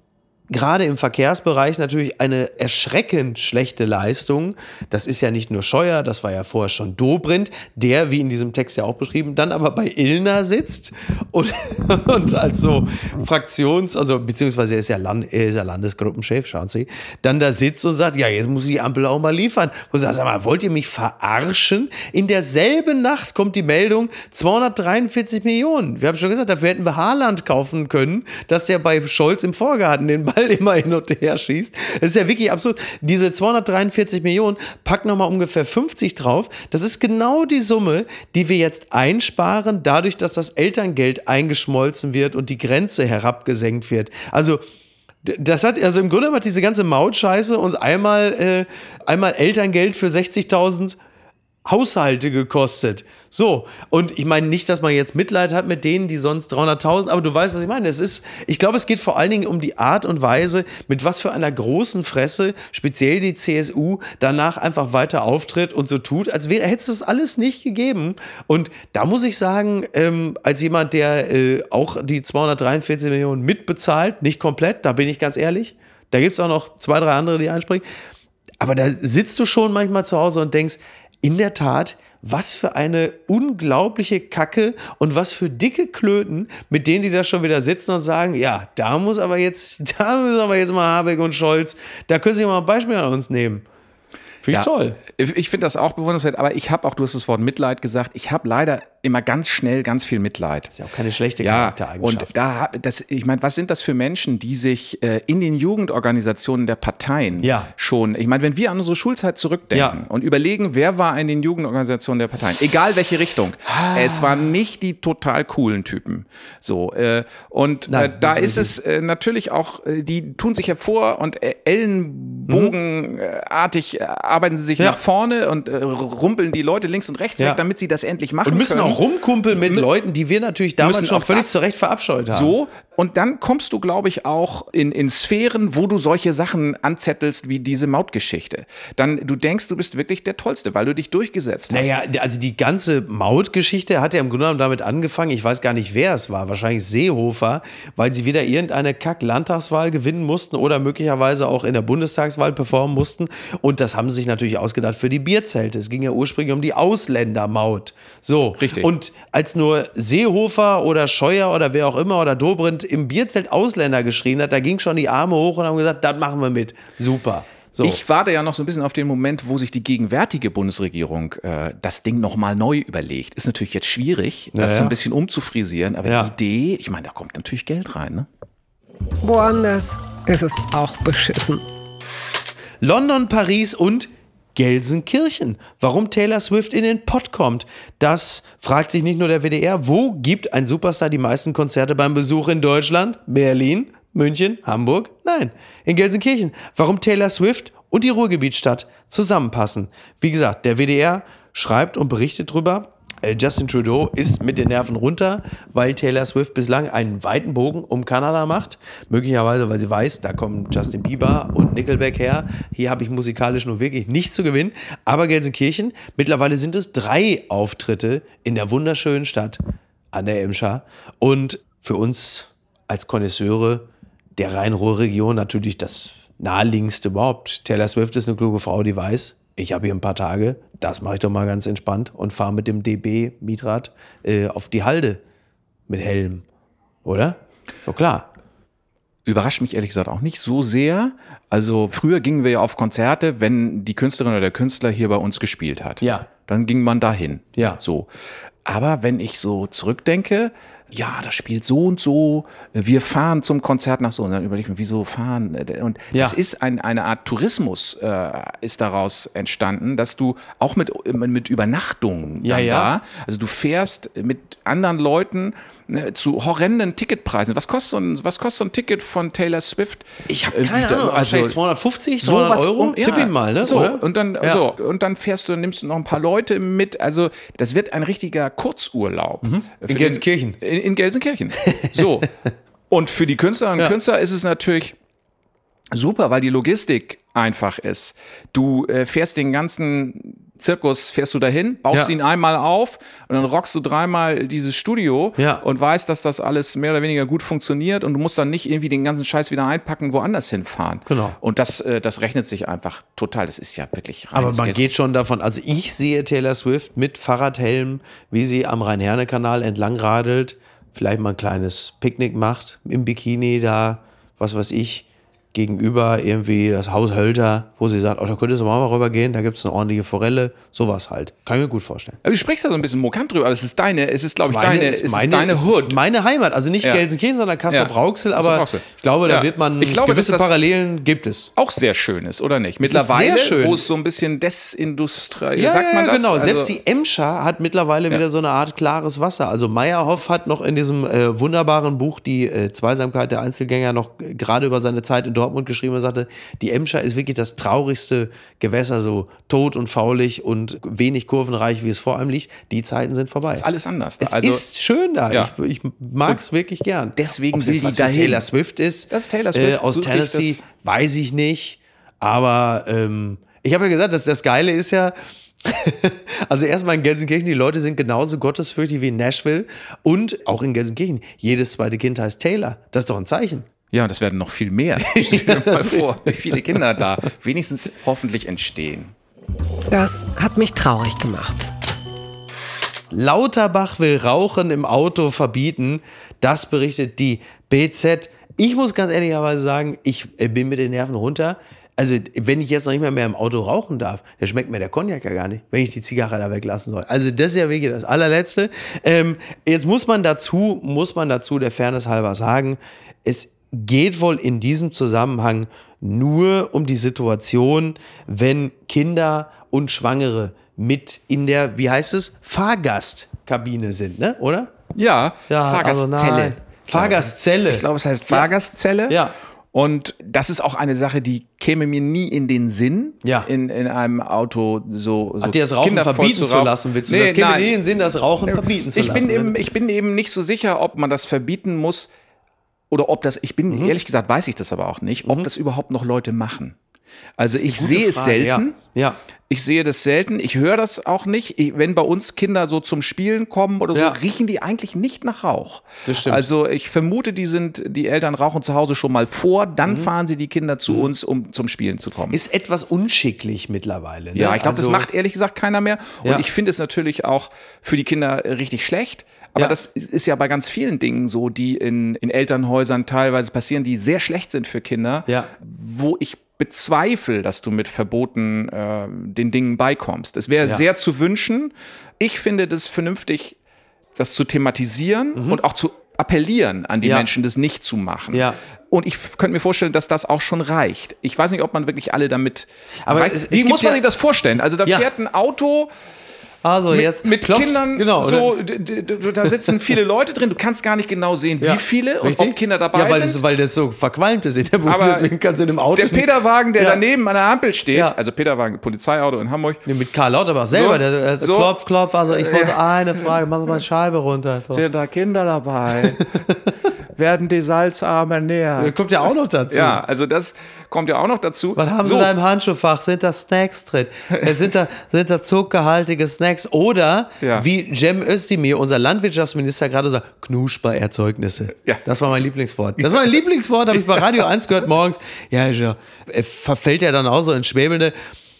[SPEAKER 1] gerade im Verkehrsbereich natürlich eine erschreckend schlechte Leistung. Das ist ja nicht nur Scheuer, das war ja vorher schon Dobrindt, der, wie in diesem Text ja auch beschrieben, dann aber bei Illner sitzt und, und als so Fraktions-, also beziehungsweise er ist ja, Land, er ist ja Landesgruppenchef, schauen Sie, dann da sitzt und sagt, ja, jetzt muss ich die Ampel auch mal liefern. Und sagt, sag mal, wollt ihr mich verarschen? In derselben Nacht kommt die Meldung, 243 Millionen. Wir haben schon gesagt, dafür hätten wir Haaland kaufen können, dass der bei Scholz im Vorgarten den Ball Ball immer hin und her schießt. Das ist ja wirklich absurd. Diese 243 Millionen, pack nochmal ungefähr 50 drauf. Das ist genau die Summe, die wir jetzt einsparen, dadurch, dass das Elterngeld eingeschmolzen wird und die Grenze herabgesenkt wird. Also, das hat, also im Grunde hat diese ganze Mautscheiße uns einmal, äh, einmal Elterngeld für 60.000 Haushalte gekostet. So, und ich meine nicht, dass man jetzt Mitleid hat mit denen, die sonst 300.000, aber du weißt, was ich meine. Es ist, ich glaube, es geht vor allen Dingen um die Art und Weise, mit was für einer großen Fresse speziell die CSU danach einfach weiter auftritt und so tut, als wäre, hätte es das alles nicht gegeben. Und da muss ich sagen, ähm, als jemand, der äh, auch die 243 Millionen mitbezahlt, nicht komplett, da bin ich ganz ehrlich, da gibt es auch noch zwei, drei andere, die einspringen. Aber da sitzt du schon manchmal zu Hause und denkst, in der Tat, was für eine unglaubliche Kacke und was für dicke Klöten, mit denen die da schon wieder sitzen und sagen, ja, da muss aber jetzt, da müssen aber jetzt mal Habeck und Scholz, da können sie mal ein Beispiel an uns nehmen.
[SPEAKER 3] Finde ich ja, toll. Ich finde das auch bewundernswert, aber ich habe auch, du hast das Wort Mitleid gesagt, ich habe leider immer ganz schnell ganz viel Mitleid.
[SPEAKER 1] Das ist ja auch keine schlechte
[SPEAKER 3] Ja,
[SPEAKER 1] Charaktereigenschaft.
[SPEAKER 3] und da, das, ich meine, was sind das für Menschen, die sich äh, in den Jugendorganisationen der Parteien
[SPEAKER 1] Ja.
[SPEAKER 3] schon, ich meine, wenn wir an unsere Schulzeit zurückdenken
[SPEAKER 1] Ja.
[SPEAKER 3] und überlegen, wer war in den Jugendorganisationen der Parteien, egal welche Richtung,
[SPEAKER 1] Ah.
[SPEAKER 3] es waren nicht die total coolen Typen. So, äh, und
[SPEAKER 1] Nein,
[SPEAKER 3] äh, da
[SPEAKER 1] ist
[SPEAKER 3] es äh, natürlich auch, äh, die tun sich hervor und äh, ellenbogenartig äh, arbeiten sie sich
[SPEAKER 1] Ja.
[SPEAKER 3] nach vorne und rumpeln die Leute links und rechts
[SPEAKER 1] Ja.
[SPEAKER 3] weg, damit sie das endlich machen
[SPEAKER 1] und müssen
[SPEAKER 3] können.
[SPEAKER 1] Auch rumkumpeln mit Leuten, die wir natürlich damals schon
[SPEAKER 3] auch
[SPEAKER 1] völlig zu Recht verabscheut haben.
[SPEAKER 3] So, und dann kommst du, glaube ich, auch in, in Sphären, wo du solche Sachen anzettelst wie diese Mautgeschichte. Dann, du denkst, du bist wirklich der Tollste, weil du dich durchgesetzt hast.
[SPEAKER 1] Naja, also die ganze Mautgeschichte hat ja im Grunde genommen damit angefangen, ich weiß gar nicht, wer es war, wahrscheinlich Seehofer, weil sie wieder irgendeine Kack-Landtagswahl gewinnen mussten oder möglicherweise auch in der Bundestagswahl performen mussten. Und das haben sie sich natürlich ausgedacht für die Bierzelte. Es ging ja ursprünglich um die Ausländermaut. So.
[SPEAKER 3] Richtig.
[SPEAKER 1] Und als nur Seehofer oder Scheuer oder wer auch immer oder Dobrindt im Bierzelt Ausländer geschrien hat, da ging schon die Arme hoch und haben gesagt, das machen wir mit. Super. So.
[SPEAKER 3] Ich warte ja noch so ein bisschen auf den Moment, wo sich die gegenwärtige Bundesregierung äh, das Ding nochmal neu überlegt. Ist natürlich jetzt schwierig, das
[SPEAKER 1] Ja,
[SPEAKER 3] so ein bisschen umzufrisieren, aber
[SPEAKER 1] Ja.
[SPEAKER 3] die Idee, ich meine, da kommt natürlich Geld rein, ne?
[SPEAKER 2] Woanders ist es auch beschissen.
[SPEAKER 1] London, Paris und Gelsenkirchen. Warum Taylor Swift in den Pott kommt, das fragt sich nicht nur der WDR. Wo gibt ein Superstar die meisten Konzerte beim Besuch in Deutschland? Berlin, München, Hamburg? Nein, in Gelsenkirchen. Warum Taylor Swift und die Ruhrgebietsstadt zusammenpassen? Wie gesagt, der WDR schreibt und berichtet drüber. Äh, Justin Trudeau ist mit den Nerven runter, weil Taylor Swift bislang einen weiten Bogen um Kanada macht. Möglicherweise, weil sie weiß, da kommen Justin Bieber und Nickelback her. Hier habe ich musikalisch nur wirklich nichts zu gewinnen. Aber Gelsenkirchen, mittlerweile sind es drei Auftritte in der wunderschönen Stadt an der Emscher. Und für uns als Konnoisseure der Rhein-Ruhr-Region natürlich das naheliegendste überhaupt. Taylor Swift ist eine kluge Frau, die weiß, ich habe hier ein paar Tage, das mache ich doch mal ganz entspannt und fahre mit dem DB Mietrad äh, auf die Halde mit Helm. Oder? So klar.
[SPEAKER 3] Überrascht mich ehrlich gesagt auch nicht so sehr. Also früher gingen wir ja auf Konzerte, wenn die Künstlerin oder der Künstler hier bei uns gespielt hat.
[SPEAKER 1] Ja.
[SPEAKER 3] Dann ging man dahin.
[SPEAKER 1] Ja.
[SPEAKER 3] So. Aber wenn ich so zurückdenke, ja, das spielt so und so, wir fahren zum Konzert nach so, und dann überlege ich mir, wieso fahren? Und
[SPEAKER 1] Ja.
[SPEAKER 3] es ist ein, eine Art Tourismus äh, ist daraus entstanden, dass du auch mit, mit Übernachtungen
[SPEAKER 1] Ja, ja.
[SPEAKER 3] da, also du fährst mit anderen Leuten ne, zu horrenden Ticketpreisen. Was kostet so ein, was kostet so ein Ticket von Taylor Swift?
[SPEAKER 1] Ich habe
[SPEAKER 3] Äh,
[SPEAKER 1] keine Ahnung,
[SPEAKER 3] also
[SPEAKER 1] wahrscheinlich 250, 300
[SPEAKER 3] sowas
[SPEAKER 1] Euro?
[SPEAKER 3] um- ja.
[SPEAKER 1] Tipp ihn mal, ne?
[SPEAKER 3] So,
[SPEAKER 1] Oder?
[SPEAKER 3] und dann,
[SPEAKER 1] Ja.
[SPEAKER 3] so, und dann fährst du, nimmst du noch ein paar Leute mit. Also, das wird ein richtiger Kurzurlaub.
[SPEAKER 1] Mhm. In
[SPEAKER 3] den-
[SPEAKER 1] Gelsenkirchen.
[SPEAKER 3] In, in Gelsenkirchen. So. und für die Künstlerinnen und
[SPEAKER 1] Ja.
[SPEAKER 3] Künstler ist es natürlich super, weil die Logistik einfach ist. Du äh, fährst den ganzen Zirkus, fährst du dahin, baust
[SPEAKER 1] Ja.
[SPEAKER 3] ihn einmal auf und dann rockst du dreimal dieses Studio
[SPEAKER 1] Ja.
[SPEAKER 3] und weißt, dass das alles mehr oder weniger gut funktioniert und du musst dann nicht irgendwie den ganzen Scheiß wieder einpacken, woanders hinfahren.
[SPEAKER 1] Genau.
[SPEAKER 3] Und das, äh, das rechnet sich einfach total. Das ist ja wirklich rein.
[SPEAKER 1] Aber man geht schon davon, also ich sehe Taylor Swift mit Fahrradhelm, wie sie am Rhein-Herne-Kanal entlang radelt, vielleicht mal ein kleines Picknick macht, im Bikini da, was weiß ich, gegenüber irgendwie das Haus Hölter, wo sie sagt, oh, da könntest du mal rübergehen, da gibt es eine ordentliche Forelle, sowas halt. Kann ich mir gut vorstellen.
[SPEAKER 3] Also du sprichst da so ein bisschen mokant drüber, aber es ist deine, es ist, glaube ich, deine, es ist deine
[SPEAKER 1] es
[SPEAKER 3] Hood.
[SPEAKER 1] Ist meine Heimat, also nicht
[SPEAKER 3] Ja.
[SPEAKER 1] Gelsenkirchen, sondern Kassel-Brauxel, aber ich glaube, da
[SPEAKER 3] Ja.
[SPEAKER 1] wird man
[SPEAKER 3] Ich glaube,
[SPEAKER 1] gewisse Parallelen gibt es.
[SPEAKER 3] auch sehr schön ist, oder nicht? Mittlerweile, wo es so ein bisschen desindustriell,
[SPEAKER 1] Ja,
[SPEAKER 3] sagt man das?
[SPEAKER 1] genau.
[SPEAKER 3] Also-
[SPEAKER 1] Selbst die Emscher hat mittlerweile wieder so eine Art klares Wasser. Also Meyerhoff hat noch in diesem äh, wunderbaren Buch die äh, Zweisamkeit der Einzelgänger noch g- gerade über seine Zeit in Dortmund geschrieben und sagte, die Emscher ist wirklich das traurigste Gewässer, so tot und faulig und wenig kurvenreich, wie es vor einem liegt. Die Zeiten sind vorbei.
[SPEAKER 3] ist alles anders.
[SPEAKER 1] es
[SPEAKER 3] also,
[SPEAKER 1] ist schön da.
[SPEAKER 3] Ja.
[SPEAKER 1] Ich, ich mag es wirklich gern.
[SPEAKER 3] deswegen
[SPEAKER 1] Ob das
[SPEAKER 3] die dahin.
[SPEAKER 1] Taylor Swift ist.
[SPEAKER 3] Das ist Taylor
[SPEAKER 1] Äh,
[SPEAKER 3] Swift.
[SPEAKER 1] aus
[SPEAKER 3] So richtig
[SPEAKER 1] Tennessee,
[SPEAKER 3] das-
[SPEAKER 1] weiß ich nicht. Aber ähm, ich habe ja gesagt, dass das Geile ist ja, also erstmal in Gelsenkirchen, die Leute sind genauso gottesfürchtig wie in Nashville. Und auch in Gelsenkirchen, jedes zweite Kind heißt Taylor. Das ist doch ein Zeichen.
[SPEAKER 3] Ja, das werden noch viel mehr. Stell dir mal vor, wie viele Kinder da wenigstens hoffentlich entstehen.
[SPEAKER 2] Das hat mich traurig gemacht.
[SPEAKER 1] Lauterbach will Rauchen im Auto verbieten. Das berichtet die BZ. Ich muss ganz ehrlicherweise sagen, ich äh, bin mit den Nerven runter. also wenn ich jetzt noch nicht mehr, mehr im Auto rauchen darf, dann schmeckt mir der Cognac ja gar nicht, wenn ich die Zigarre da weglassen soll. Also das ist ja wirklich das allerletzte. Ähm, jetzt muss man dazu, muss man dazu der Fairness halber sagen, es geht wohl in diesem Zusammenhang nur um die Situation, wenn Kinder und Schwangere mit in der, wie heißt es, Fahrgastkabine sind, ne? Oder?
[SPEAKER 3] Ja,
[SPEAKER 1] Ja,
[SPEAKER 3] Fahrgastzelle.
[SPEAKER 1] also. Fahrgastzelle.
[SPEAKER 3] Ich glaube, es heißt Fahrgastzelle.
[SPEAKER 1] Ja.
[SPEAKER 3] Und das ist auch eine Sache, die käme mir nie in den Sinn,
[SPEAKER 1] Ja.
[SPEAKER 3] in, in einem Auto so, so
[SPEAKER 1] Hat dir das Rauchen
[SPEAKER 3] Kinder
[SPEAKER 1] verbieten zu
[SPEAKER 3] rauchen.
[SPEAKER 1] lassen, willst du?
[SPEAKER 3] Nee,
[SPEAKER 1] das käme
[SPEAKER 3] nein.
[SPEAKER 1] nie in den Sinn, das Rauchen verbieten zu
[SPEAKER 3] ich
[SPEAKER 1] lassen.
[SPEAKER 3] bin eben, ich bin eben nicht so sicher, ob man das verbieten muss oder ob das, ich bin,
[SPEAKER 1] Mhm.
[SPEAKER 3] ehrlich gesagt, weiß ich das aber auch nicht, ob das überhaupt noch Leute machen. Also ich sehe es
[SPEAKER 1] Frage,
[SPEAKER 3] selten.
[SPEAKER 1] Ja. ja.
[SPEAKER 3] Ich sehe das selten. Ich höre das auch nicht. Ich, wenn bei uns Kinder so zum Spielen kommen oder so,
[SPEAKER 1] Ja.
[SPEAKER 3] riechen die eigentlich nicht nach Rauch.
[SPEAKER 1] Das stimmt.
[SPEAKER 3] Also ich vermute, die sind, die Eltern rauchen zu Hause schon mal vor, dann fahren sie die Kinder zu uns, um zum Spielen zu kommen.
[SPEAKER 1] Mhm. Ist etwas unschicklich mittlerweile. Ne?
[SPEAKER 3] Ja, ich glaube,
[SPEAKER 1] Also-
[SPEAKER 3] das macht ehrlich gesagt keiner mehr. Und
[SPEAKER 1] Ja.
[SPEAKER 3] ich finde es natürlich auch für die Kinder richtig schlecht. Aber
[SPEAKER 1] Ja.
[SPEAKER 3] das ist ja bei ganz vielen Dingen so, die in, in Elternhäusern teilweise passieren, die sehr schlecht sind für Kinder,
[SPEAKER 1] Ja.
[SPEAKER 3] wo ich bezweifle, dass du mit Verboten äh, den Dingen beikommst. Es wäre
[SPEAKER 1] Ja.
[SPEAKER 3] sehr zu wünschen. Ich finde das vernünftig, das zu thematisieren und auch zu appellieren an die
[SPEAKER 1] Mhm. Ja.
[SPEAKER 3] Menschen, das nicht zu machen.
[SPEAKER 1] Ja.
[SPEAKER 3] Und ich könnte mir vorstellen, dass das auch schon reicht. Ich weiß nicht, ob man wirklich alle damit.
[SPEAKER 1] Aber es- es
[SPEAKER 3] Wie muss man
[SPEAKER 1] ja-
[SPEAKER 3] sich das vorstellen? Also da fährt ein Auto
[SPEAKER 1] Also
[SPEAKER 3] mit,
[SPEAKER 1] jetzt
[SPEAKER 3] mit
[SPEAKER 1] klopft-
[SPEAKER 3] Kindern,
[SPEAKER 1] genau,
[SPEAKER 3] so, da sitzen viele Leute drin. Du kannst gar nicht genau sehen,
[SPEAKER 1] Ja,
[SPEAKER 3] wie viele und
[SPEAKER 1] richtig?
[SPEAKER 3] ob Kinder dabei
[SPEAKER 1] ja, weil
[SPEAKER 3] sind.
[SPEAKER 1] Das, weil das so verqualmt ist in der Bude, deswegen kannst du in dem Auto
[SPEAKER 3] der Peterwagen, der
[SPEAKER 1] Ja.
[SPEAKER 3] daneben an der Ampel steht,
[SPEAKER 1] Ja.
[SPEAKER 3] also Peterwagen, Polizeiauto in Hamburg,
[SPEAKER 1] Nee, mit Karl Lauterbach selber,
[SPEAKER 3] So,
[SPEAKER 1] der äh,
[SPEAKER 3] so.
[SPEAKER 1] klopf, klopf, also ich wollte eine Frage, machen Sie mal die Scheibe runter. So.
[SPEAKER 3] sind da Kinder dabei? Werden die salzarm ernährt?
[SPEAKER 1] Das kommt ja auch noch dazu.
[SPEAKER 3] Ja, also das kommt ja auch noch dazu.
[SPEAKER 1] Was haben
[SPEAKER 3] so,
[SPEAKER 1] Sie da im Handschuhfach? Sind da Snacks drin? Äh, sind, da, sind da zuckerhaltige Snacks? Oder,
[SPEAKER 3] Ja.
[SPEAKER 1] wie Cem Özdemir, unser Landwirtschaftsminister, gerade sagt, Knusper-Erzeugnisse.
[SPEAKER 3] Ja.
[SPEAKER 1] Das war mein Lieblingswort. Das war mein Lieblingswort, habe ich bei Radio 1 gehört morgens. Ja, ja, äh, verfällt ja dann auch so ins Schwäbelnde.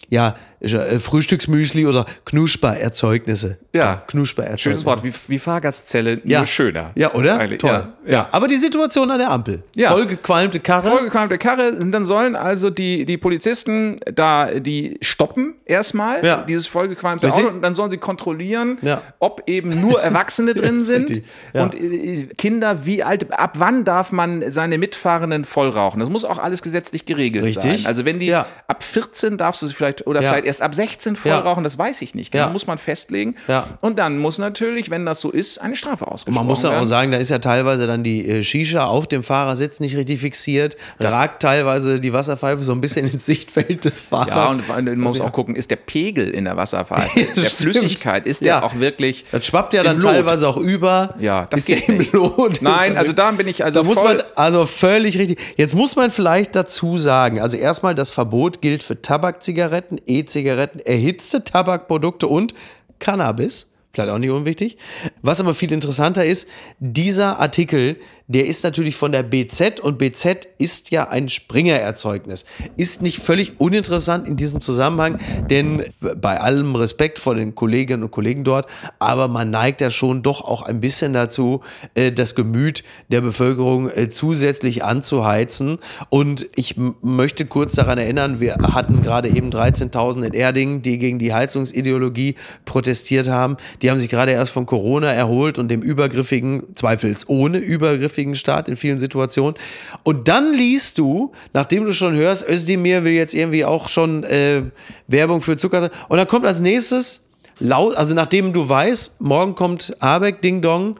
[SPEAKER 1] Ja, ist ja, äh, Frühstücksmüsli oder Knusper-Erzeugnisse.
[SPEAKER 3] Ja.
[SPEAKER 1] Knusper-Erzeugnisse.
[SPEAKER 3] Schönes Wort, wie, wie Fahrgastzelle,
[SPEAKER 1] Ja.
[SPEAKER 3] nur schöner.
[SPEAKER 1] Ja, oder?
[SPEAKER 3] Eigentlich,
[SPEAKER 1] Toll.
[SPEAKER 3] Ja.
[SPEAKER 1] Ja. Aber die Situation an der Ampel.
[SPEAKER 3] Ja.
[SPEAKER 1] Vollgequalmte Karre.
[SPEAKER 3] Vollgequalmte Karre, und dann sollen also die, die Polizisten da die stoppen erstmal,
[SPEAKER 1] Ja.
[SPEAKER 3] dieses vollgequalmte
[SPEAKER 1] Richtig.
[SPEAKER 3] Auto, und dann sollen sie kontrollieren, ob eben nur Erwachsene drin sind und äh, Kinder, wie alt, ab wann darf man seine Mitfahrenden voll rauchen? Das muss auch alles gesetzlich geregelt
[SPEAKER 1] Richtig.
[SPEAKER 3] sein. Also wenn die ab 14 darfst du sie vielleicht, oder vielleicht erst ab 16 voll
[SPEAKER 1] Ja.
[SPEAKER 3] rauchen, das weiß ich nicht. Genau,
[SPEAKER 1] Ja.
[SPEAKER 3] muss man festlegen.
[SPEAKER 1] Ja.
[SPEAKER 3] Und dann muss natürlich, wenn das so ist, eine Strafe ausgesprochen
[SPEAKER 1] Man muss ja auch
[SPEAKER 3] werden.
[SPEAKER 1] sagen, da ist ja teilweise dann die äh, Shisha auf dem Fahrersitz nicht richtig fixiert, ragt teilweise die Wasserpfeife so ein bisschen ins Sichtfeld des Fahrers.
[SPEAKER 3] Ja, und man muss auch gucken, ist der Pegel in der Wasserpfeife, der. Flüssigkeit, ist der
[SPEAKER 1] Ja.
[SPEAKER 3] auch wirklich.
[SPEAKER 1] das schwappt ja dann teilweise auch über.
[SPEAKER 3] Ja, das
[SPEAKER 1] ist
[SPEAKER 3] geht
[SPEAKER 1] im
[SPEAKER 3] nicht.
[SPEAKER 1] Lot.
[SPEAKER 3] Nein, also da bin ich also
[SPEAKER 1] da muss
[SPEAKER 3] voll.
[SPEAKER 1] man also völlig richtig. Jetzt muss man vielleicht dazu sagen, also erstmal das Verbot gilt für Tabakzigaretten, E-Zigaretten, erhitzte Tabakprodukte und Cannabis. Vielleicht auch nicht unwichtig. Was aber viel interessanter ist, dieser Artikel, der ist natürlich von der BZ und BZ ist ja ein Springer-Erzeugnis. Ist nicht völlig uninteressant in diesem Zusammenhang, denn bei allem Respekt vor den Kolleginnen und Kollegen dort, aber man neigt ja schon doch auch ein bisschen dazu, äh, das Gemüt der Bevölkerung äh, zusätzlich anzuheizen. Und ich möchte kurz daran erinnern, wir hatten gerade eben 13.000 in Erding, die gegen die Heizungsideologie protestiert haben. Die haben sich gerade erst von Corona erholt und dem übergriffigen, zweifelsohne übergriffigen Staat in vielen Situationen. Und dann liest du, nachdem du schon hörst, Özdemir will jetzt irgendwie auch schon äh, Werbung für Zucker. Und dann kommt als nächstes laut, also nachdem du weißt, morgen kommt Habeck, Ding Dong,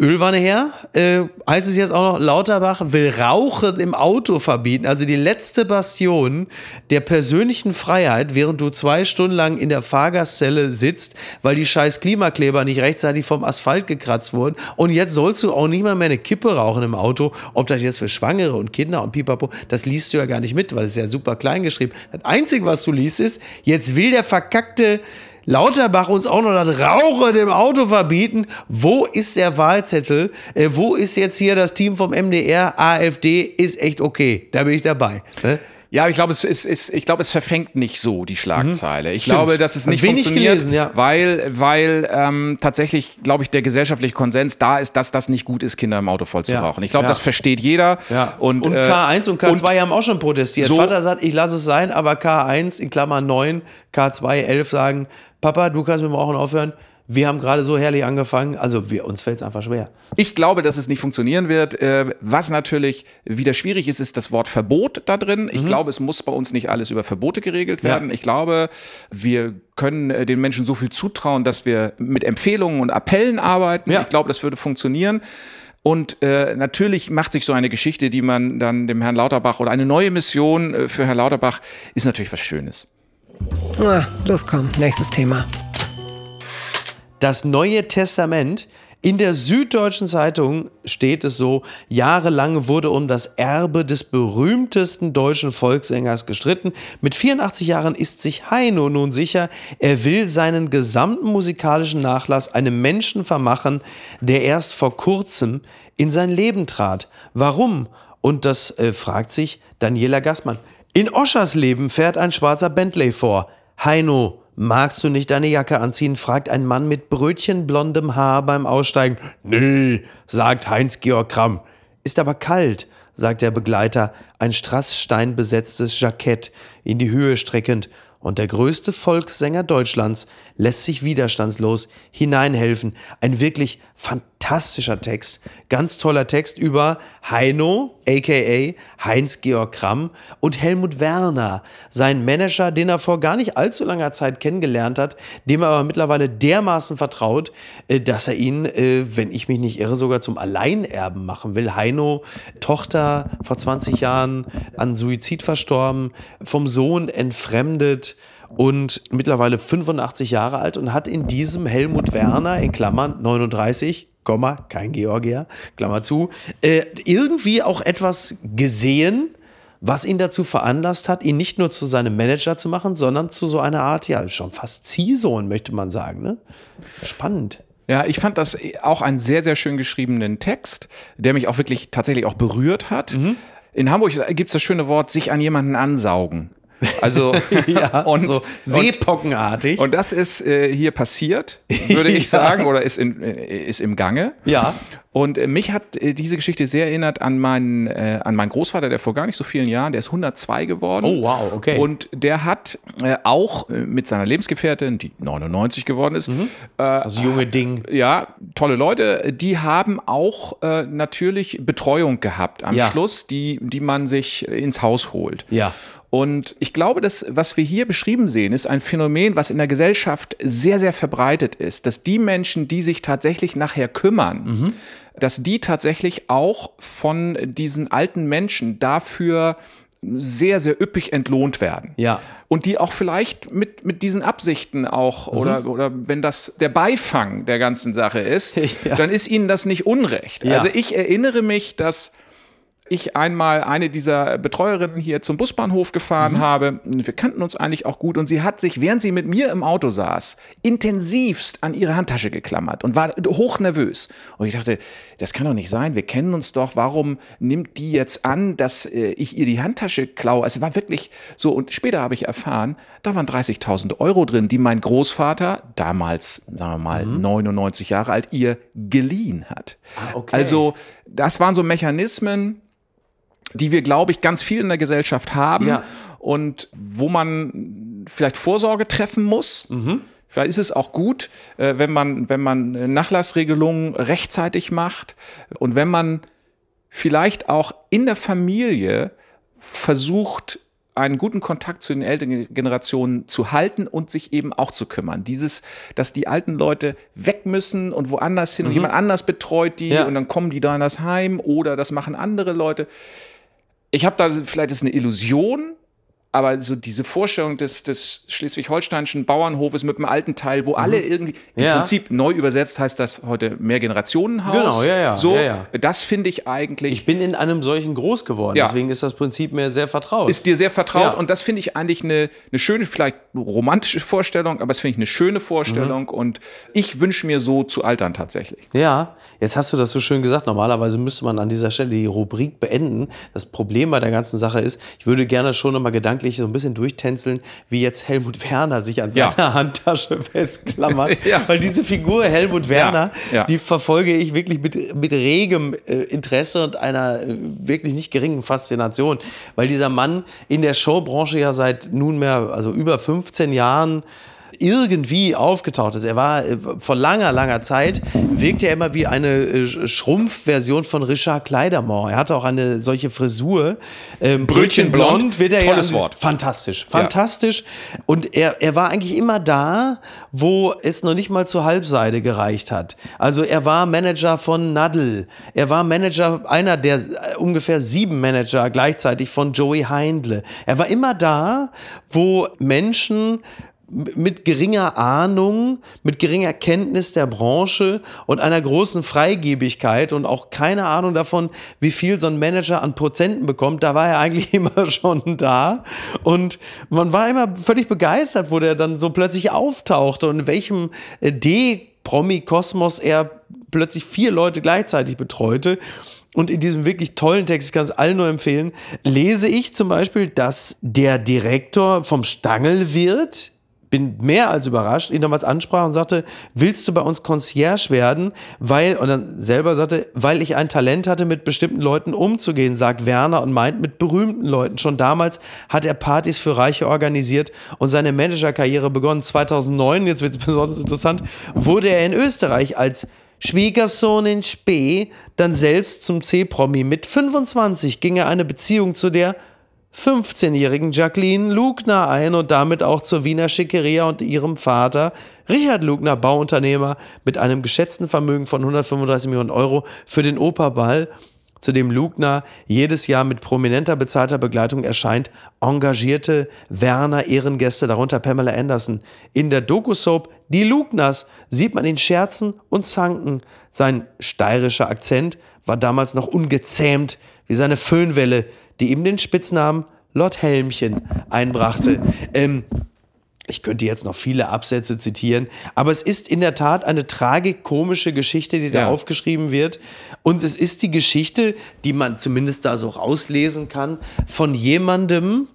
[SPEAKER 1] Ölwanne her, äh, heißt es jetzt auch noch, Lauterbach will Rauchen im Auto verbieten. Also die letzte Bastion der persönlichen Freiheit, während du zwei Stunden lang in der Fahrgastzelle sitzt, weil die scheiß Klimakleber nicht rechtzeitig vom Asphalt gekratzt wurden. Und jetzt sollst du auch nicht mal mehr eine Kippe rauchen im Auto. Ob das jetzt für Schwangere und Kinder und Pipapo, das liest du ja gar nicht mit, weil es ist ja super klein geschrieben. Das Einzige, was du liest, ist, jetzt will der verkackte Lauterbach uns auch noch das Rauchen im Auto verbieten. Wo ist der Wahlzettel? Äh, wo ist jetzt hier das Team vom MDR? AfD ist echt okay. Da bin ich dabei. Ne?
[SPEAKER 3] Ja, ich glaube, es ist, ist, ich glaube, es verfängt nicht so die Schlagzeile. Ich
[SPEAKER 1] Stimmt.
[SPEAKER 3] glaube, dass es nicht
[SPEAKER 1] Wenig
[SPEAKER 3] funktioniert,
[SPEAKER 1] gelesen, ja.
[SPEAKER 3] weil, weil ähm, tatsächlich, glaube ich, der gesellschaftliche Konsens da ist, dass das nicht gut ist, Kinder im Auto voll zu
[SPEAKER 1] Ja.
[SPEAKER 3] rauchen. Ich glaube,
[SPEAKER 1] Ja.
[SPEAKER 3] das versteht jeder. Und,
[SPEAKER 1] Und,
[SPEAKER 3] äh,
[SPEAKER 1] K1 und K2 haben auch schon protestiert.
[SPEAKER 3] so-
[SPEAKER 1] Vater sagt, ich lasse es sein, aber K1 in Klammer 9, K2 11 sagen, Papa, du kannst mit dem Rauchen aufhören. Wir haben gerade so herrlich angefangen. Also wir, uns fällt es einfach schwer.
[SPEAKER 3] Ich glaube, dass es nicht funktionieren wird. Äh, Was natürlich wieder schwierig ist, ist das Wort Verbot da drin. Ich glaube, es muss bei uns nicht alles über Verbote geregelt werden.
[SPEAKER 1] Mhm. Ja.
[SPEAKER 3] Ich glaube, wir können äh, den Menschen so viel zutrauen, dass wir mit Empfehlungen und Appellen arbeiten.
[SPEAKER 1] Ja.
[SPEAKER 3] Ich glaube, das würde funktionieren. Und äh, natürlich macht sich so eine Geschichte, die man dann dem Herrn Lauterbach oder eine neue Mission äh, für Herrn Lauterbach ist natürlich was Schönes.
[SPEAKER 2] Na, los komm, nächstes Thema.
[SPEAKER 1] Das Neue Testament. In der Süddeutschen Zeitung steht es so, jahrelang wurde um das Erbe des berühmtesten deutschen Volkssängers gestritten. Mit 84 Jahren ist sich Heino nun sicher, er will seinen gesamten musikalischen Nachlass einem Menschen vermachen, der erst vor kurzem in sein Leben trat. Warum? Und das äh, fragt sich Daniela Gassmann. In Oschers Leben fährt ein schwarzer Bentley vor. Heino, magst du nicht deine Jacke anziehen? fragt ein Mann mit brötchenblondem Haar beim Aussteigen. Nee, sagt Heinz-Georg Kramm. Ist aber kalt, sagt der Begleiter, ein strasssteinbesetztes Jackett in die Höhe streckend. Und der größte Volkssänger Deutschlands lässt sich widerstandslos hineinhelfen. Ein wirklich fantastischer Text. Ganz toller Text über Heino, aka Heinz-Georg Kramm und Helmut Werner, sein Manager, den er vor gar nicht allzu langer Zeit kennengelernt hat, dem er aber mittlerweile dermaßen vertraut, äh, dass er ihn, äh, wenn ich mich nicht irre, sogar zum Alleinerben machen will. Heino, Tochter vor 20 Jahren an Suizid verstorben, vom Sohn entfremdet und mittlerweile 85 Jahre alt und hat in diesem Helmut Werner in Klammern 39 Komma, kein Georgier, Klammer zu, äh, irgendwie auch etwas gesehen, was ihn dazu veranlasst hat, ihn nicht nur zu seinem Manager zu machen, sondern zu so einer Art, ja, schon fast Ziehsohn, möchte man sagen. Ne? Spannend.
[SPEAKER 3] Ja, ich fand das auch einen sehr, sehr schön geschriebenen Text, der mich auch wirklich tatsächlich auch berührt hat.
[SPEAKER 1] Mhm.
[SPEAKER 3] In Hamburg gibt es das schöne Wort, sich an jemanden ansaugen. Also,
[SPEAKER 1] Ja,
[SPEAKER 3] und,
[SPEAKER 1] so
[SPEAKER 3] und,
[SPEAKER 1] seepockenartig.
[SPEAKER 3] und das ist äh, hier passiert, würde ich sagen, oder ist, in, äh, ist im Gange.
[SPEAKER 1] ja.
[SPEAKER 3] Und äh, mich hat äh, diese Geschichte sehr erinnert an meinen, äh, an meinen Großvater, der vor gar nicht so vielen Jahren, der ist 102 geworden.
[SPEAKER 1] Oh, wow, okay.
[SPEAKER 3] Und der hat äh, auch mit seiner Lebensgefährtin, die 99 geworden ist,
[SPEAKER 1] Mhm. Das junge Ding.
[SPEAKER 3] ja, tolle Leute, die haben auch natürlich Betreuung gehabt am
[SPEAKER 1] Ja.
[SPEAKER 3] Schluss, die, die man sich ins Haus holt.
[SPEAKER 1] Ja.
[SPEAKER 3] Und ich glaube, das, was wir hier beschrieben sehen, ist ein Phänomen, was in der Gesellschaft sehr, sehr verbreitet ist, dass die Menschen, die sich tatsächlich nachher kümmern,
[SPEAKER 1] Mhm.
[SPEAKER 3] dass die tatsächlich auch von diesen alten Menschen dafür sehr, sehr üppig entlohnt werden.
[SPEAKER 1] Ja.
[SPEAKER 3] Und die auch vielleicht mit, mit diesen Absichten auch,
[SPEAKER 1] Mhm.
[SPEAKER 3] oder, oder wenn das der Beifang der ganzen Sache ist,
[SPEAKER 1] Ja.
[SPEAKER 3] dann ist ihnen das nicht unrecht.
[SPEAKER 1] Ja.
[SPEAKER 3] Also ich erinnere mich, dass ich einmal eine dieser Betreuerinnen hier zum Busbahnhof gefahren
[SPEAKER 1] Mhm.
[SPEAKER 3] habe. Wir kannten uns eigentlich auch gut und sie hat sich, während sie mit mir im Auto saß, intensivst an ihre Handtasche geklammert und war hochnervös. Und ich dachte, das kann doch nicht sein, wir kennen uns doch, warum nimmt die jetzt an, dass äh, ich ihr die Handtasche klaue? Es war wirklich so und später habe ich erfahren, da waren 30.000 Euro drin, die mein Großvater, damals, sagen wir mal, 99 Jahre alt, ihr geliehen hat.
[SPEAKER 1] Mhm. Ah, okay.
[SPEAKER 3] Also das waren so Mechanismen, die wir, glaube ich, ganz viel in der Gesellschaft haben
[SPEAKER 1] Ja.
[SPEAKER 3] und wo man vielleicht Vorsorge treffen muss. Vielleicht ist es auch gut, äh, wenn man, wenn man Nachlassregelungen rechtzeitig macht und wenn man vielleicht auch in der Familie versucht, einen guten Kontakt zu den älteren Generationen zu halten und sich eben auch zu kümmern. Dieses, dass die alten Leute weg müssen und woanders hin und jemand anders betreut die
[SPEAKER 1] Ja.
[SPEAKER 3] und dann kommen die da in das Heim oder das machen andere Leute. Ich habe da vielleicht ist eine Illusion, aber so diese Vorstellung des, des schleswig-holsteinischen Bauernhofes mit dem alten Teil, wo alle irgendwie, im
[SPEAKER 1] Ja.
[SPEAKER 3] Prinzip neu übersetzt heißt das heute Mehrgenerationenhaus.
[SPEAKER 1] Genau, ja, ja,
[SPEAKER 3] So,
[SPEAKER 1] ja, ja.
[SPEAKER 3] das finde ich eigentlich,
[SPEAKER 1] Ich bin in einem solchen groß geworden, deswegen ist das Prinzip mir sehr vertraut.
[SPEAKER 3] ist dir sehr vertraut und das finde ich eigentlich eine, eine schöne, vielleicht romantische Vorstellung, aber das finde ich eine schöne Vorstellung
[SPEAKER 1] Mhm.
[SPEAKER 3] und ich wünsche mir so zu altern tatsächlich.
[SPEAKER 1] Ja, jetzt hast du das so schön gesagt. Normalerweise müsste man an dieser Stelle die Rubrik beenden. Das Problem bei der ganzen Sache ist, ich würde gerne schon noch mal gedanklich so ein bisschen durchtänzeln, wie jetzt Helmut Werner sich an
[SPEAKER 3] Ja.
[SPEAKER 1] seiner Handtasche festklammert.
[SPEAKER 3] Ja.
[SPEAKER 1] Weil diese Figur Helmut Werner,
[SPEAKER 3] ja.
[SPEAKER 1] die verfolge ich wirklich mit, mit regem äh, Interesse und einer äh, wirklich nicht geringen Faszination. Weil dieser Mann in der Showbranche ja seit nunmehr, also über 15 Jahren, irgendwie aufgetaucht ist. Er war äh, vor langer, langer Zeit, wirkte er immer wie eine äh, Sch- Schrumpfversion von Richard Kleidermont. Er hatte auch eine solche Frisur. Ähm,
[SPEAKER 3] Brötchenblond,
[SPEAKER 1] wird er
[SPEAKER 3] tolles
[SPEAKER 1] ja,
[SPEAKER 3] Wort.
[SPEAKER 1] Fantastisch, fantastisch. Und er, er war eigentlich immer da, wo es noch nicht mal zur Halbseide gereicht hat. Also er war Manager von Nadel. Er war Manager, einer der äh, ungefähr sieben Manager gleichzeitig von Joey Heindle. Er war immer da, wo Menschen mit geringer Ahnung, mit geringer Kenntnis der Branche und einer großen Freigebigkeit und auch keine Ahnung davon, wie viel so ein Manager an Prozenten bekommt, da war er eigentlich immer schon da. Und man war immer völlig begeistert, wo der dann so plötzlich auftauchte und in welchem äh, D-Promi-Kosmos er plötzlich vier Leute gleichzeitig betreute. Und in diesem wirklich tollen Text, ich kann es allen nur empfehlen, lese ich zum Beispiel, dass der Direktor vom Stangelwirt, bin mehr als überrascht, ihn damals ansprach und sagte, willst du bei uns Concierge werden? Weil, und dann selber sagte, weil ich ein Talent hatte, mit bestimmten Leuten umzugehen, sagt Werner und meint mit berühmten Leuten. Schon damals hat er Partys für Reiche organisiert und seine Managerkarriere begonnen. 2009, jetzt wird es besonders interessant, wurde er in Österreich als Schwiegersohn in Spee dann selbst zum C-Promi. Mit 25 ging er eine Beziehung zu der 15-jährigen Jacqueline Lugner ein und damit auch zur Wiener Schickeria und ihrem Vater, Richard Lugner, Bauunternehmer mit einem geschätzten Vermögen von 135 Millionen Euro für den Operball, zu dem Lugner jedes Jahr mit prominenter bezahlter Begleitung erscheint, engagierte Werner Ehrengäste, darunter Pamela Anderson. In der Doku-Soap Die Lugners sieht man ihn scherzen und zanken. Sein steirischer Akzent war damals noch ungezähmt wie seine Föhnwelle, die ihm den Spitznamen Lord Helmchen einbrachte. Ähm, ich könnte jetzt noch viele Absätze zitieren, aber es ist in der Tat eine tragikomische Geschichte, die da
[SPEAKER 3] Ja.
[SPEAKER 1] aufgeschrieben wird. Und es ist die Geschichte, die man zumindest da so rauslesen kann, von jemandem,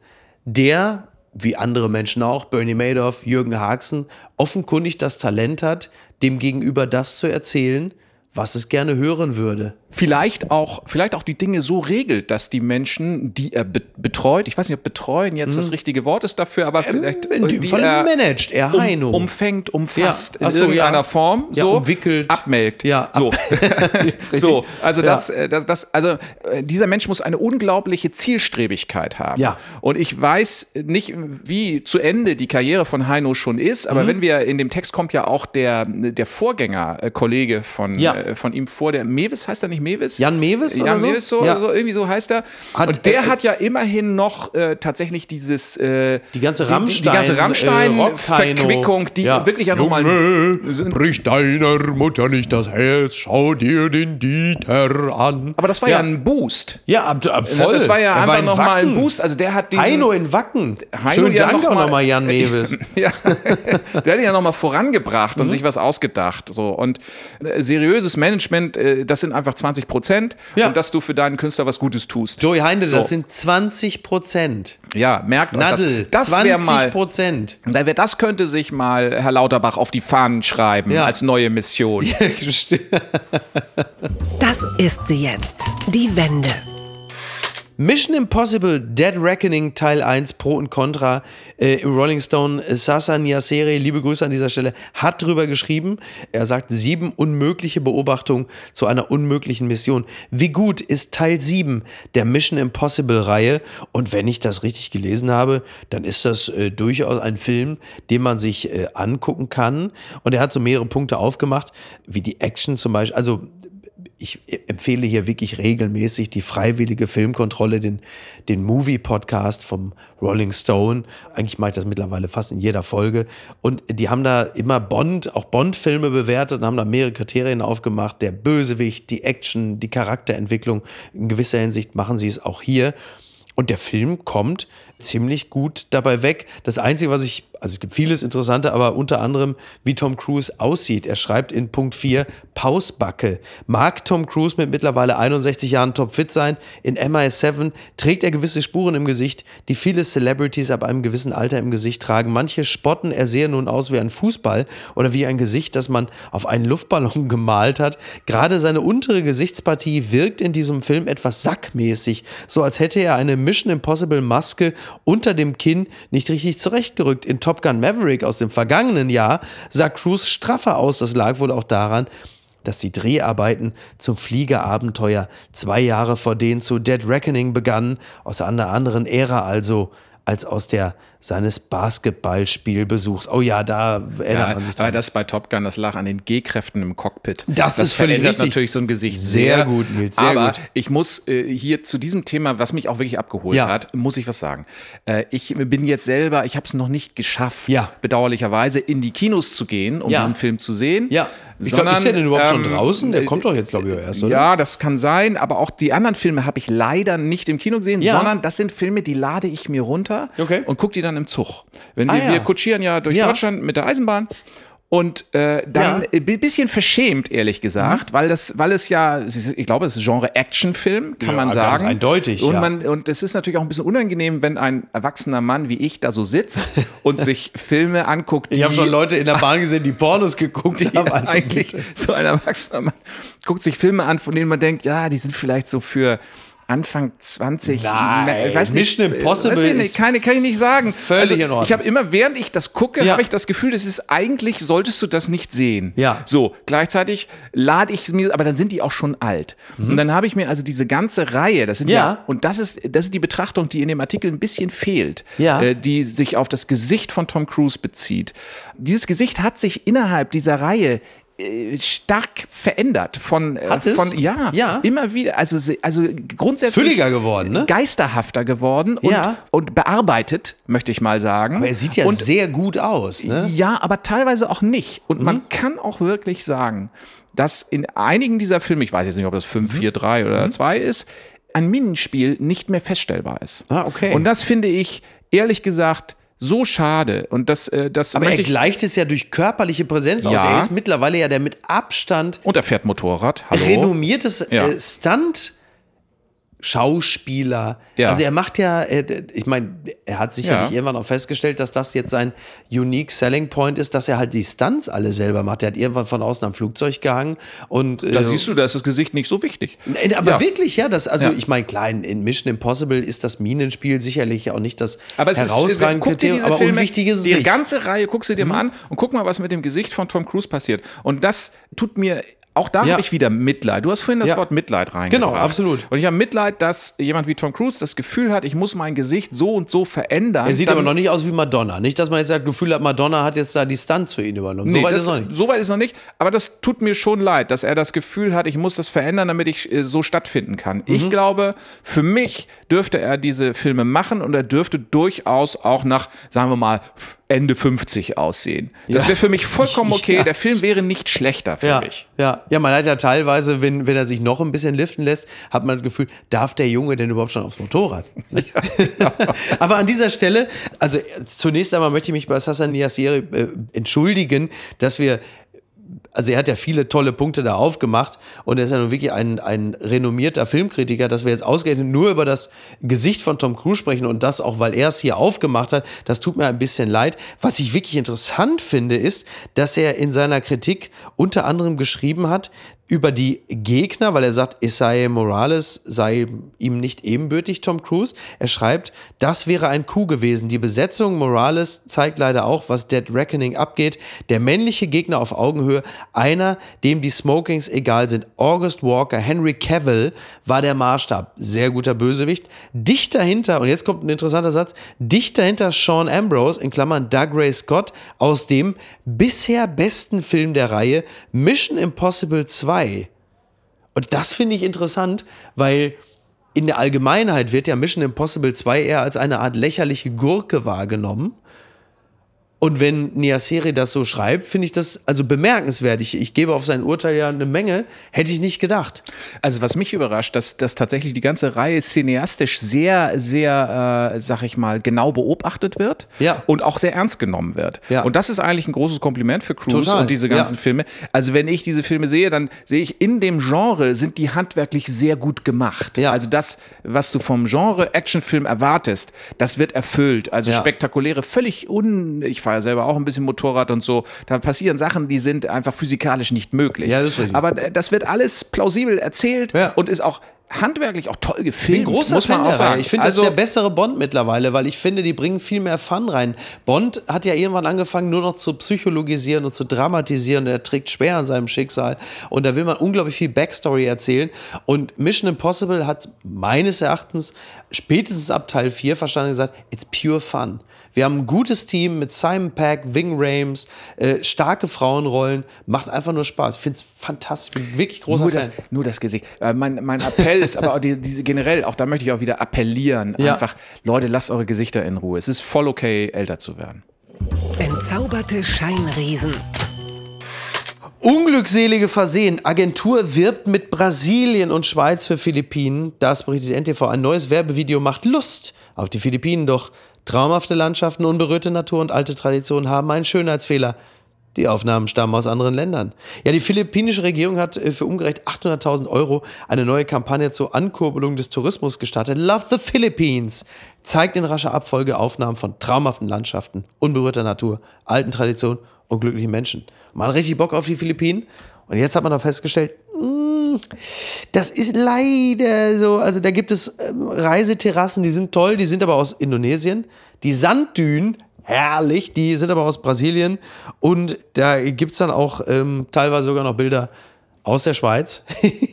[SPEAKER 1] der, wie andere Menschen auch, Bernie Madoff, Jürgen Haxen, offenkundig das Talent hat, dem gegenüber das zu erzählen, was es gerne hören würde.
[SPEAKER 3] vielleicht auch, vielleicht auch die Dinge so regelt, dass die Menschen, die er be betreut, ich weiß nicht, ob betreuen jetzt das richtige Wort ist dafür, aber vielleicht
[SPEAKER 1] Mhm. in
[SPEAKER 3] die
[SPEAKER 1] Fall
[SPEAKER 3] er
[SPEAKER 1] managt er
[SPEAKER 3] um,
[SPEAKER 1] Heino.
[SPEAKER 3] umfängt, umfasst
[SPEAKER 1] Ja,
[SPEAKER 3] in
[SPEAKER 1] so,
[SPEAKER 3] irgendeiner
[SPEAKER 1] ja.
[SPEAKER 3] Form,
[SPEAKER 1] Ja,
[SPEAKER 3] so
[SPEAKER 1] umwickelt.
[SPEAKER 3] abmelkt.
[SPEAKER 1] Ja,
[SPEAKER 3] so.
[SPEAKER 1] ab- richtig.
[SPEAKER 3] so, also das, äh, das, das, also äh, dieser Mensch muss eine unglaubliche Zielstrebigkeit haben.
[SPEAKER 1] Ja.
[SPEAKER 3] Und ich weiß nicht, wie zu Ende die Karriere von Heino schon ist, aber
[SPEAKER 1] Mhm.
[SPEAKER 3] wenn wir in dem Text kommt ja auch der der Vorgänger äh, Kollege von
[SPEAKER 1] Ja.
[SPEAKER 3] Äh, von ihm vor, der Mewis heißt er nicht Mewis?
[SPEAKER 1] Jan Mewis oder
[SPEAKER 3] Jan
[SPEAKER 1] so?
[SPEAKER 3] Mewis so,
[SPEAKER 1] Ja.
[SPEAKER 3] so irgendwie so heißt er.
[SPEAKER 1] Hat-
[SPEAKER 3] und der
[SPEAKER 1] äh,
[SPEAKER 3] hat ja immerhin noch äh, tatsächlich dieses äh,
[SPEAKER 1] Die ganze
[SPEAKER 3] die, die, die ganze
[SPEAKER 1] Rammstein, äh,
[SPEAKER 3] die
[SPEAKER 1] Ja.
[SPEAKER 3] wirklich ja nochmal
[SPEAKER 1] bricht deiner Mutter nicht das Herz, schau dir den Dieter an.
[SPEAKER 3] aber das war ja, ein Boost.
[SPEAKER 1] Ja, ab, ab, voll.
[SPEAKER 3] Das war ja
[SPEAKER 1] Er
[SPEAKER 3] einfach
[SPEAKER 1] in
[SPEAKER 3] nochmal ein. Boost. Also der hat diesen,
[SPEAKER 1] Heino in Wacken.
[SPEAKER 3] Heino
[SPEAKER 1] Schönen
[SPEAKER 3] ja
[SPEAKER 1] Dank
[SPEAKER 3] noch
[SPEAKER 1] auch
[SPEAKER 3] mal-
[SPEAKER 1] nochmal, Jan Mewis.
[SPEAKER 3] Ja, der hat ihn ja nochmal vorangebracht
[SPEAKER 1] Mhm.
[SPEAKER 3] und sich was ausgedacht. So. Und äh, seriöses Management, äh, das sind einfach 20 Prozent
[SPEAKER 1] Ja.
[SPEAKER 3] und dass du für deinen Künstler was Gutes tust.
[SPEAKER 1] Joey Heinde,
[SPEAKER 3] So.
[SPEAKER 1] das sind 20 Prozent.
[SPEAKER 3] Ja, merkt euch
[SPEAKER 1] Nadel,
[SPEAKER 3] das. Das wäre
[SPEAKER 1] 20
[SPEAKER 3] mal.
[SPEAKER 1] Prozent.
[SPEAKER 3] Da wär- Das könnte sich mal Herr Lauterbach auf die Fahnen schreiben
[SPEAKER 1] Ja.
[SPEAKER 3] als neue Mission.
[SPEAKER 2] Das ist sie jetzt. Die Wende.
[SPEAKER 1] Mission Impossible Dead Reckoning Teil 1 Pro und Contra äh, im Rolling Stone äh, Sasa Niasere, liebe Grüße an dieser Stelle, hat drüber geschrieben. Er sagt sieben unmögliche Beobachtungen zu einer unmöglichen Mission. Wie gut ist Teil 7 der Mission Impossible Reihe? Und wenn ich das richtig gelesen habe, dann ist das äh, durchaus ein Film, den man sich äh, angucken kann. Und er hat so mehrere Punkte aufgemacht, wie die Action zum Beispiel. Also ich empfehle hier wirklich regelmäßig die freiwillige Filmkontrolle, den, den Movie-Podcast vom Rolling Stone. Eigentlich mache ich das mittlerweile fast in jeder Folge. Und die haben da immer Bond, auch Bond-Filme bewertet und haben da mehrere Kriterien aufgemacht. Der Bösewicht, die Action, die Charakterentwicklung. In gewisser Hinsicht machen sie es auch hier. Und der Film kommt ziemlich gut dabei weg. Das Einzige, was ich, also es gibt vieles Interessante, aber unter anderem, wie Tom Cruise aussieht. Er schreibt in Punkt 4, Pausbacke. Mag Tom Cruise mit mittlerweile 61 Jahren topfit sein? In MI7 trägt er gewisse Spuren im Gesicht, die viele Celebrities ab einem gewissen Alter im Gesicht tragen. Manche spotten, er sehe nun aus wie ein Fußball oder wie ein Gesicht, das man auf einen Luftballon gemalt hat. Gerade seine untere Gesichtspartie wirkt in diesem Film etwas sackmäßig, so als hätte er eine Mission Impossible Maske unter dem Kinn nicht richtig zurechtgerückt. In Top Gun Maverick aus dem vergangenen Jahr sah Cruise straffer aus. Das lag wohl auch daran, dass die Dreharbeiten zum Fliegerabenteuer zwei Jahre vor denen zu Dead Reckoning begannen, aus einer anderen Ära also als aus der seines Basketballspielbesuchs. Oh ja, da erinnert
[SPEAKER 3] ja, man sich dran. Das bei Top Gun, das lag an den G-Kräften im Cockpit.
[SPEAKER 1] Das, das ist völlig richtig.
[SPEAKER 3] natürlich so ein Gesicht
[SPEAKER 1] sehr, sehr gut, Nils. Sehr
[SPEAKER 3] aber
[SPEAKER 1] gut.
[SPEAKER 3] ich muss äh, hier zu diesem Thema, was mich auch wirklich abgeholt
[SPEAKER 1] Ja.
[SPEAKER 3] hat, muss ich was sagen. Äh, ich bin jetzt selber, ich habe es noch nicht geschafft,
[SPEAKER 1] Ja.
[SPEAKER 3] bedauerlicherweise in die Kinos zu gehen, um diesen Film zu sehen.
[SPEAKER 1] Ja. Ich glaube, ist der denn überhaupt schon
[SPEAKER 3] ähm,
[SPEAKER 1] draußen? Der
[SPEAKER 3] äh,
[SPEAKER 1] kommt doch jetzt, glaube ich, erst, oder?
[SPEAKER 3] Ja, das kann sein, aber auch die anderen Filme habe ich leider nicht im Kino gesehen, sondern das sind Filme, die lade ich mir runter
[SPEAKER 1] Okay.
[SPEAKER 3] und gucke die dann im Zug. Wenn wir,
[SPEAKER 1] Ah, ja.
[SPEAKER 3] wir kutschieren ja durch
[SPEAKER 1] Ja.
[SPEAKER 3] Deutschland mit der Eisenbahn. Und äh, dann
[SPEAKER 1] Ja.
[SPEAKER 3] ein bisschen verschämt, ehrlich gesagt, weil das, weil es ja, ich glaube, es ist Genre Actionfilm, kann
[SPEAKER 1] Ja,
[SPEAKER 3] man
[SPEAKER 1] ganz
[SPEAKER 3] sagen.
[SPEAKER 1] eindeutig,
[SPEAKER 3] Und
[SPEAKER 1] ja.
[SPEAKER 3] man, und es ist natürlich auch ein bisschen unangenehm, wenn ein erwachsener Mann wie ich da so sitzt und sich Filme anguckt, die
[SPEAKER 1] Ich habe schon Leute in der Bahn gesehen, die Pornos geguckt haben.
[SPEAKER 3] ja,
[SPEAKER 1] Also
[SPEAKER 3] eigentlich
[SPEAKER 1] bitte.
[SPEAKER 3] so ein erwachsener Mann guckt sich Filme an, von denen man denkt, ja, die sind vielleicht so für Anfang 20.
[SPEAKER 1] Nein,
[SPEAKER 3] Ne, weiß nicht,
[SPEAKER 1] Mission Impossible
[SPEAKER 3] weiß ich nicht, keine, kann ich nicht sagen.
[SPEAKER 1] völlig in
[SPEAKER 3] also,
[SPEAKER 1] Ordnung.
[SPEAKER 3] ich habe immer, während ich das gucke,
[SPEAKER 1] Ja.
[SPEAKER 3] habe ich das Gefühl, das ist eigentlich, solltest du das nicht sehen.
[SPEAKER 1] Ja.
[SPEAKER 3] So, gleichzeitig lade ich mir, aber dann sind die auch schon alt. Und dann habe ich mir also diese ganze Reihe, das sind ja,
[SPEAKER 1] Mhm. Ja.
[SPEAKER 3] und das ist, das ist die Betrachtung, die in dem Artikel ein bisschen fehlt,
[SPEAKER 1] Ja.
[SPEAKER 3] äh, die sich auf das Gesicht von Tom Cruise bezieht. Dieses Gesicht hat sich innerhalb dieser Reihe äh, stark verändert von, äh,
[SPEAKER 1] Hat es?
[SPEAKER 3] von ja,
[SPEAKER 1] Ja.
[SPEAKER 3] immer wieder also also grundsätzlich
[SPEAKER 1] Fülliger geworden, ne?
[SPEAKER 3] geisterhafter geworden und,
[SPEAKER 1] Ja.
[SPEAKER 3] und bearbeitet möchte ich mal sagen
[SPEAKER 1] Aber er sieht ja
[SPEAKER 3] und
[SPEAKER 1] sehr gut aus, ne?
[SPEAKER 3] ja, aber teilweise auch nicht. Und
[SPEAKER 1] Mhm.
[SPEAKER 3] man kann auch wirklich sagen, dass in einigen dieser Filme, ich weiß jetzt nicht, ob das 5,
[SPEAKER 1] Mhm.
[SPEAKER 3] 4, 3 oder 2 ist, ein Minenspiel nicht mehr feststellbar ist.
[SPEAKER 1] Ah, okay.
[SPEAKER 3] Und das finde ich, ehrlich gesagt, so schade. Und das, äh, das
[SPEAKER 1] Aber er gleicht es ja durch körperliche Präsenz aus.
[SPEAKER 3] Ja.
[SPEAKER 1] Er ist mittlerweile ja der mit Abstand
[SPEAKER 3] Und er fährt Motorrad. Hallo.
[SPEAKER 1] renommiertes
[SPEAKER 3] Ja.
[SPEAKER 1] äh, Stunt. Schauspieler.
[SPEAKER 3] Ja.
[SPEAKER 1] Also er macht ja, äh, ich meine, er hat sicherlich
[SPEAKER 3] Ja.
[SPEAKER 1] irgendwann auch festgestellt, dass das jetzt sein unique selling point ist, dass er halt die Stunts alle selber macht. Er hat irgendwann von außen am Flugzeug gehangen und äh,
[SPEAKER 3] Da siehst du, da ist das Gesicht nicht so wichtig.
[SPEAKER 1] Äh, Aber
[SPEAKER 3] Ja.
[SPEAKER 1] wirklich, ja, das, also ich meine, klar, in- Mission Impossible ist das Minenspiel sicherlich auch nicht das
[SPEAKER 3] Aber es
[SPEAKER 1] herausragende
[SPEAKER 3] ist,
[SPEAKER 1] Kriterium,
[SPEAKER 3] diese
[SPEAKER 1] aber
[SPEAKER 3] Filme,
[SPEAKER 1] unwichtig ist es
[SPEAKER 3] die
[SPEAKER 1] nicht. Mhm.
[SPEAKER 3] ganze Reihe, guck sie dir mal an und guck mal, was mit dem Gesicht von Tom Cruise passiert. Und das tut mir, auch da
[SPEAKER 1] Ja.
[SPEAKER 3] habe ich wieder Mitleid. Du hast vorhin das
[SPEAKER 1] Ja.
[SPEAKER 3] Wort Mitleid reingebracht.
[SPEAKER 1] Genau, absolut.
[SPEAKER 3] Und ich habe Mitleid, dass jemand wie Tom Cruise das Gefühl hat, ich muss mein Gesicht so und so verändern.
[SPEAKER 1] Er sieht aber noch nicht aus wie Madonna. Nicht, dass man jetzt das Gefühl hat, Madonna hat jetzt da die Stunts für ihn übernommen.
[SPEAKER 3] Nee,
[SPEAKER 1] so weit
[SPEAKER 3] das,
[SPEAKER 1] ist noch nicht.
[SPEAKER 3] so weit ist noch nicht. Aber das tut mir schon leid, dass er das Gefühl hat, ich muss das verändern, damit ich äh, so stattfinden kann.
[SPEAKER 1] Mhm.
[SPEAKER 3] Ich glaube, für mich dürfte er diese Filme machen und er dürfte durchaus auch nach, sagen wir mal, Ende 50 aussehen. Das
[SPEAKER 1] Ja.
[SPEAKER 3] wäre für mich vollkommen okay. Der Film wäre nicht schlechter für
[SPEAKER 1] Ja,
[SPEAKER 3] mich.
[SPEAKER 1] ja, ja, man hat ja teilweise, wenn, wenn er sich noch ein bisschen liften lässt, hat man das Gefühl, darf der Junge denn überhaupt schon aufs Motorrad? Aber an dieser Stelle, also zunächst einmal möchte ich mich bei Sassan Niassieri äh, entschuldigen, dass wir also er hat ja viele tolle Punkte da aufgemacht und er ist ja nun wirklich ein, ein renommierter Filmkritiker, dass wir jetzt ausgerechnet nur über das Gesicht von Tom Cruise sprechen und das auch, weil er es hier aufgemacht hat, das tut mir ein bisschen leid. Was ich wirklich interessant finde, ist, dass er in seiner Kritik unter anderem geschrieben hat, über die Gegner, weil er sagt, Isaiah Morales sei ihm nicht ebenbürtig, Tom Cruise. Er schreibt, das wäre ein Coup gewesen. Die Besetzung Morales zeigt leider auch, was Dead Reckoning abgeht. Der männliche Gegner auf Augenhöhe, einer, dem die Smokings egal sind. August Walker, Henry Cavill war der Maßstab. Sehr guter Bösewicht. Dicht dahinter, und jetzt kommt ein interessanter Satz, dicht dahinter Sean Ambrose, in Klammern Doug Ray Scott, aus dem bisher besten Film der Reihe, Mission Impossible 2. Und das finde ich interessant, weil in der Allgemeinheit wird ja Mission Impossible 2 eher als eine Art lächerliche Gurke wahrgenommen. Und wenn Niaseri das so schreibt, finde ich das also bemerkenswert. Ich, ich, gebe auf sein Urteil ja eine Menge, hätte ich nicht gedacht.
[SPEAKER 3] Also was mich überrascht, dass, dass tatsächlich die ganze Reihe cineastisch sehr, sehr, äh, sag ich mal, genau beobachtet wird
[SPEAKER 1] ja.
[SPEAKER 3] und auch sehr ernst genommen wird.
[SPEAKER 1] Ja.
[SPEAKER 3] Und das ist eigentlich ein großes Kompliment für Cruise
[SPEAKER 1] Total.
[SPEAKER 3] und diese ganzen
[SPEAKER 1] Ja.
[SPEAKER 3] Filme. Also wenn ich diese Filme sehe, dann sehe ich, in dem Genre sind die handwerklich sehr gut gemacht.
[SPEAKER 1] Ja.
[SPEAKER 3] Also das, was du vom Genre Actionfilm erwartest, das wird erfüllt. Also spektakuläre, völlig un... Ich fahre ja selber auch ein bisschen Motorrad und so. Da passieren Sachen, die sind einfach physikalisch nicht möglich.
[SPEAKER 1] Ja, das ist richtig.
[SPEAKER 3] Aber das wird alles plausibel erzählt
[SPEAKER 1] Ja.
[SPEAKER 3] und ist auch handwerklich auch toll
[SPEAKER 1] Ich bin
[SPEAKER 3] gefilmt.
[SPEAKER 1] ein großer
[SPEAKER 3] muss man
[SPEAKER 1] Fan
[SPEAKER 3] auch sagen.
[SPEAKER 1] Ich finde,
[SPEAKER 3] also,
[SPEAKER 1] das ist der bessere Bond mittlerweile, weil ich finde, die bringen viel mehr Fun rein. Bond hat ja irgendwann angefangen, nur noch zu psychologisieren und zu dramatisieren. Er trägt schwer an seinem Schicksal. Und da will man unglaublich viel Backstory erzählen. Und Mission Impossible hat meines Erachtens spätestens ab Teil 4 verstanden gesagt, it's pure fun. Wir haben ein gutes Team mit Simon Peck, Ving Rames, äh, starke Frauenrollen. Macht einfach nur Spaß. Ich finde es fantastisch. Ich bin wirklich großer
[SPEAKER 3] nur
[SPEAKER 1] Fan.
[SPEAKER 3] das, nur das Gesicht. Äh, mein, mein Appell ist aber auch die, diese generell, auch da möchte ich auch wieder appellieren.
[SPEAKER 1] Ja.
[SPEAKER 3] Einfach, Leute, lasst eure Gesichter in Ruhe. Es ist voll okay, älter zu werden.
[SPEAKER 2] Entzauberte Scheinriesen.
[SPEAKER 1] Unglückselige Versehen. Agentur wirbt mit Brasilien und Schweiz für Philippinen. Das berichtet die NTV. Ein neues Werbevideo macht Lust auf die Philippinen. Doch traumhafte Landschaften, unberührte Natur und alte Traditionen haben einen Schönheitsfehler. Die Aufnahmen stammen aus anderen Ländern. Ja, die philippinische Regierung hat äh, für umgerechnet 800.000 Euro eine neue Kampagne zur Ankurbelung des Tourismus gestartet. Love the Philippines zeigt in rascher Abfolge Aufnahmen von traumhaften Landschaften, unberührter Natur, alten Traditionen und glücklichen Menschen. Man hat richtig Bock auf die Philippinen. Und jetzt hat man doch festgestellt, mh, das ist leider so. Also da gibt es ähm, Reiseterrassen, die sind toll, die sind aber aus Indonesien. Die Sanddünen, herrlich, die sind aber aus Brasilien. Und da gibt es dann auch ähm, teilweise sogar noch Bilder aus der Schweiz.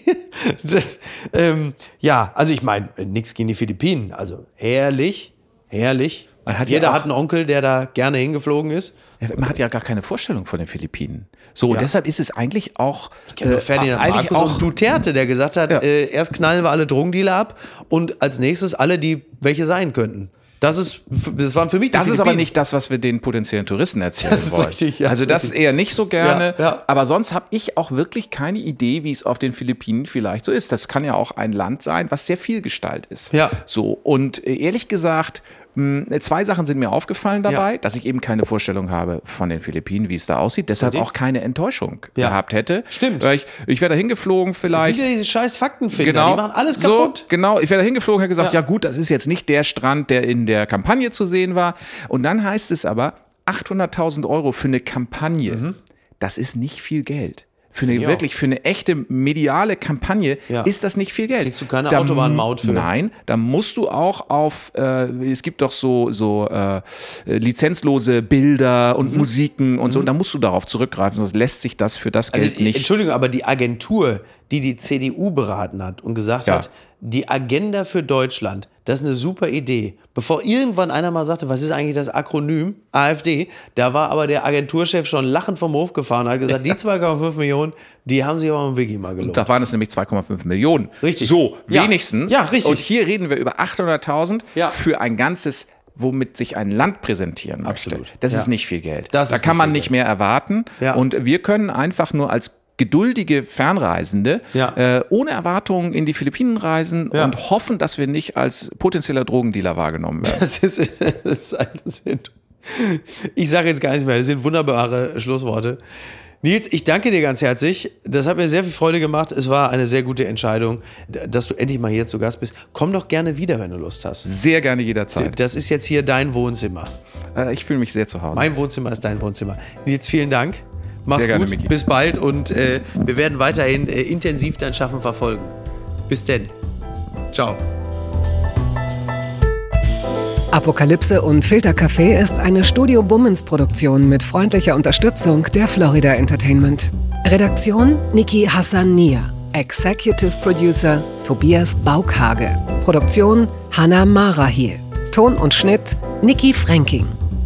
[SPEAKER 1] das, ähm, ja, also ich meine, nichts gegen die Philippinen. Also herrlich, herrlich.
[SPEAKER 3] Hat ja
[SPEAKER 1] Jeder
[SPEAKER 3] auch-
[SPEAKER 1] hat einen Onkel, der da gerne hingeflogen ist.
[SPEAKER 3] Ja, Man hat ja gar keine Vorstellung von den Philippinen. So, und
[SPEAKER 1] Ja.
[SPEAKER 3] deshalb ist es eigentlich auch.
[SPEAKER 1] Ich kenne nur Ferdinand
[SPEAKER 3] eigentlich
[SPEAKER 1] Markus
[SPEAKER 3] auch
[SPEAKER 1] Duterte, der gesagt hat,
[SPEAKER 3] Ja.
[SPEAKER 1] äh, erst knallen wir alle Drogendealer ab und als nächstes alle, die welche sein könnten. Das ist, das waren für mich die
[SPEAKER 3] Das ist aber nicht das, was wir den potenziellen Touristen erzählen
[SPEAKER 1] Das ist
[SPEAKER 3] wollen.
[SPEAKER 1] richtig, ja,
[SPEAKER 3] also
[SPEAKER 1] das richtig.
[SPEAKER 3] eher nicht so gerne.
[SPEAKER 1] Ja, ja.
[SPEAKER 3] Aber sonst habe ich auch wirklich keine Idee, wie es auf den Philippinen vielleicht so ist. Das kann ja auch ein Land sein, was sehr vielgestalt ist.
[SPEAKER 1] Ja.
[SPEAKER 3] So und äh, ehrlich gesagt. Mh, Zwei Sachen sind mir aufgefallen dabei,
[SPEAKER 1] Ja.
[SPEAKER 3] dass ich eben keine Vorstellung habe von den Philippinen, wie es da aussieht, deshalb auch keine Enttäuschung
[SPEAKER 1] Ja.
[SPEAKER 3] gehabt hätte.
[SPEAKER 1] Stimmt.
[SPEAKER 3] Weil Ich, ich wäre da hingeflogen
[SPEAKER 1] Das
[SPEAKER 3] vielleicht.
[SPEAKER 1] sind ja diese scheiß Faktenfinder,
[SPEAKER 3] Genau.
[SPEAKER 1] die machen alles
[SPEAKER 3] So,
[SPEAKER 1] kaputt.
[SPEAKER 3] genau, ich wäre da hingeflogen und hätte gesagt,
[SPEAKER 1] Ja.
[SPEAKER 3] ja. gut, das ist jetzt nicht der Strand, der in der Kampagne zu sehen war. Und dann heißt es aber, 800.000 Euro für eine Kampagne, das ist nicht viel Geld. Für eine
[SPEAKER 1] Mhm.
[SPEAKER 3] wirklich, für eine echte mediale Kampagne
[SPEAKER 1] Ja.
[SPEAKER 3] ist das nicht viel Geld.
[SPEAKER 1] Kriegst du keine
[SPEAKER 3] Da
[SPEAKER 1] Autobahnmaut für.
[SPEAKER 3] Nein, da musst du auch auf, äh, es gibt doch so, so äh, lizenzlose Bilder
[SPEAKER 1] Mhm.
[SPEAKER 3] und Musiken und so, und da musst du darauf zurückgreifen, sonst lässt sich das für das
[SPEAKER 1] Also,
[SPEAKER 3] Geld nicht.
[SPEAKER 1] Entschuldigung, aber die Agentur, die die CDU beraten hat und gesagt
[SPEAKER 3] Ja.
[SPEAKER 1] hat, die Agenda für Deutschland, das ist eine super Idee. Bevor irgendwann einer mal sagte, was ist eigentlich das Akronym AfD, da war aber der Agenturchef schon lachend vom Hof gefahren und hat gesagt, die 2,5 Millionen, die haben sich aber im Wiki mal gelohnt.
[SPEAKER 3] Da waren es nämlich 2,5 Millionen.
[SPEAKER 1] Richtig.
[SPEAKER 3] So,
[SPEAKER 1] Ja.
[SPEAKER 3] wenigstens.
[SPEAKER 1] Ja, richtig.
[SPEAKER 3] Und hier reden wir über 800.000
[SPEAKER 1] Ja.
[SPEAKER 3] für ein ganzes womit sich ein Land präsentieren möchte.
[SPEAKER 1] Absolut.
[SPEAKER 3] Das
[SPEAKER 1] Ja.
[SPEAKER 3] ist nicht viel Geld.
[SPEAKER 1] Das
[SPEAKER 3] da kann man nicht mehr erwarten. Und wir können einfach nur als geduldige Fernreisende
[SPEAKER 1] Ja.
[SPEAKER 3] äh, ohne Erwartungen in die Philippinen reisen
[SPEAKER 1] Ja.
[SPEAKER 3] und hoffen, dass wir nicht als potenzieller Drogendealer wahrgenommen werden.
[SPEAKER 1] Das ist, das ist das sind, ich sage jetzt gar nichts mehr, das sind wunderbare Schlussworte. Nils, ich danke dir ganz herzlich. Das hat mir sehr viel Freude gemacht. Es war eine sehr gute Entscheidung, dass du endlich mal hier zu Gast bist. Komm doch gerne wieder, wenn du Lust hast.
[SPEAKER 3] Sehr gerne jederzeit.
[SPEAKER 1] Das ist jetzt hier dein Wohnzimmer.
[SPEAKER 3] Äh, Ich fühle mich sehr zu Hause.
[SPEAKER 1] Mein Wohnzimmer ist dein Wohnzimmer. Nils, vielen Dank. Mach's
[SPEAKER 3] Sehr gerne,
[SPEAKER 1] gut.
[SPEAKER 3] Miki.
[SPEAKER 1] Bis bald und äh, wir werden weiterhin äh, intensiv dein Schaffen verfolgen. Bis denn. Ciao.
[SPEAKER 2] Apokalypse und Filtercafé ist eine Studio Bummens Produktion mit freundlicher Unterstützung der Florida Entertainment. Redaktion Niki Hassania. Executive Producer Tobias Baukhage. Produktion Hanna Marahiel. Ton und Schnitt Niki Fränking.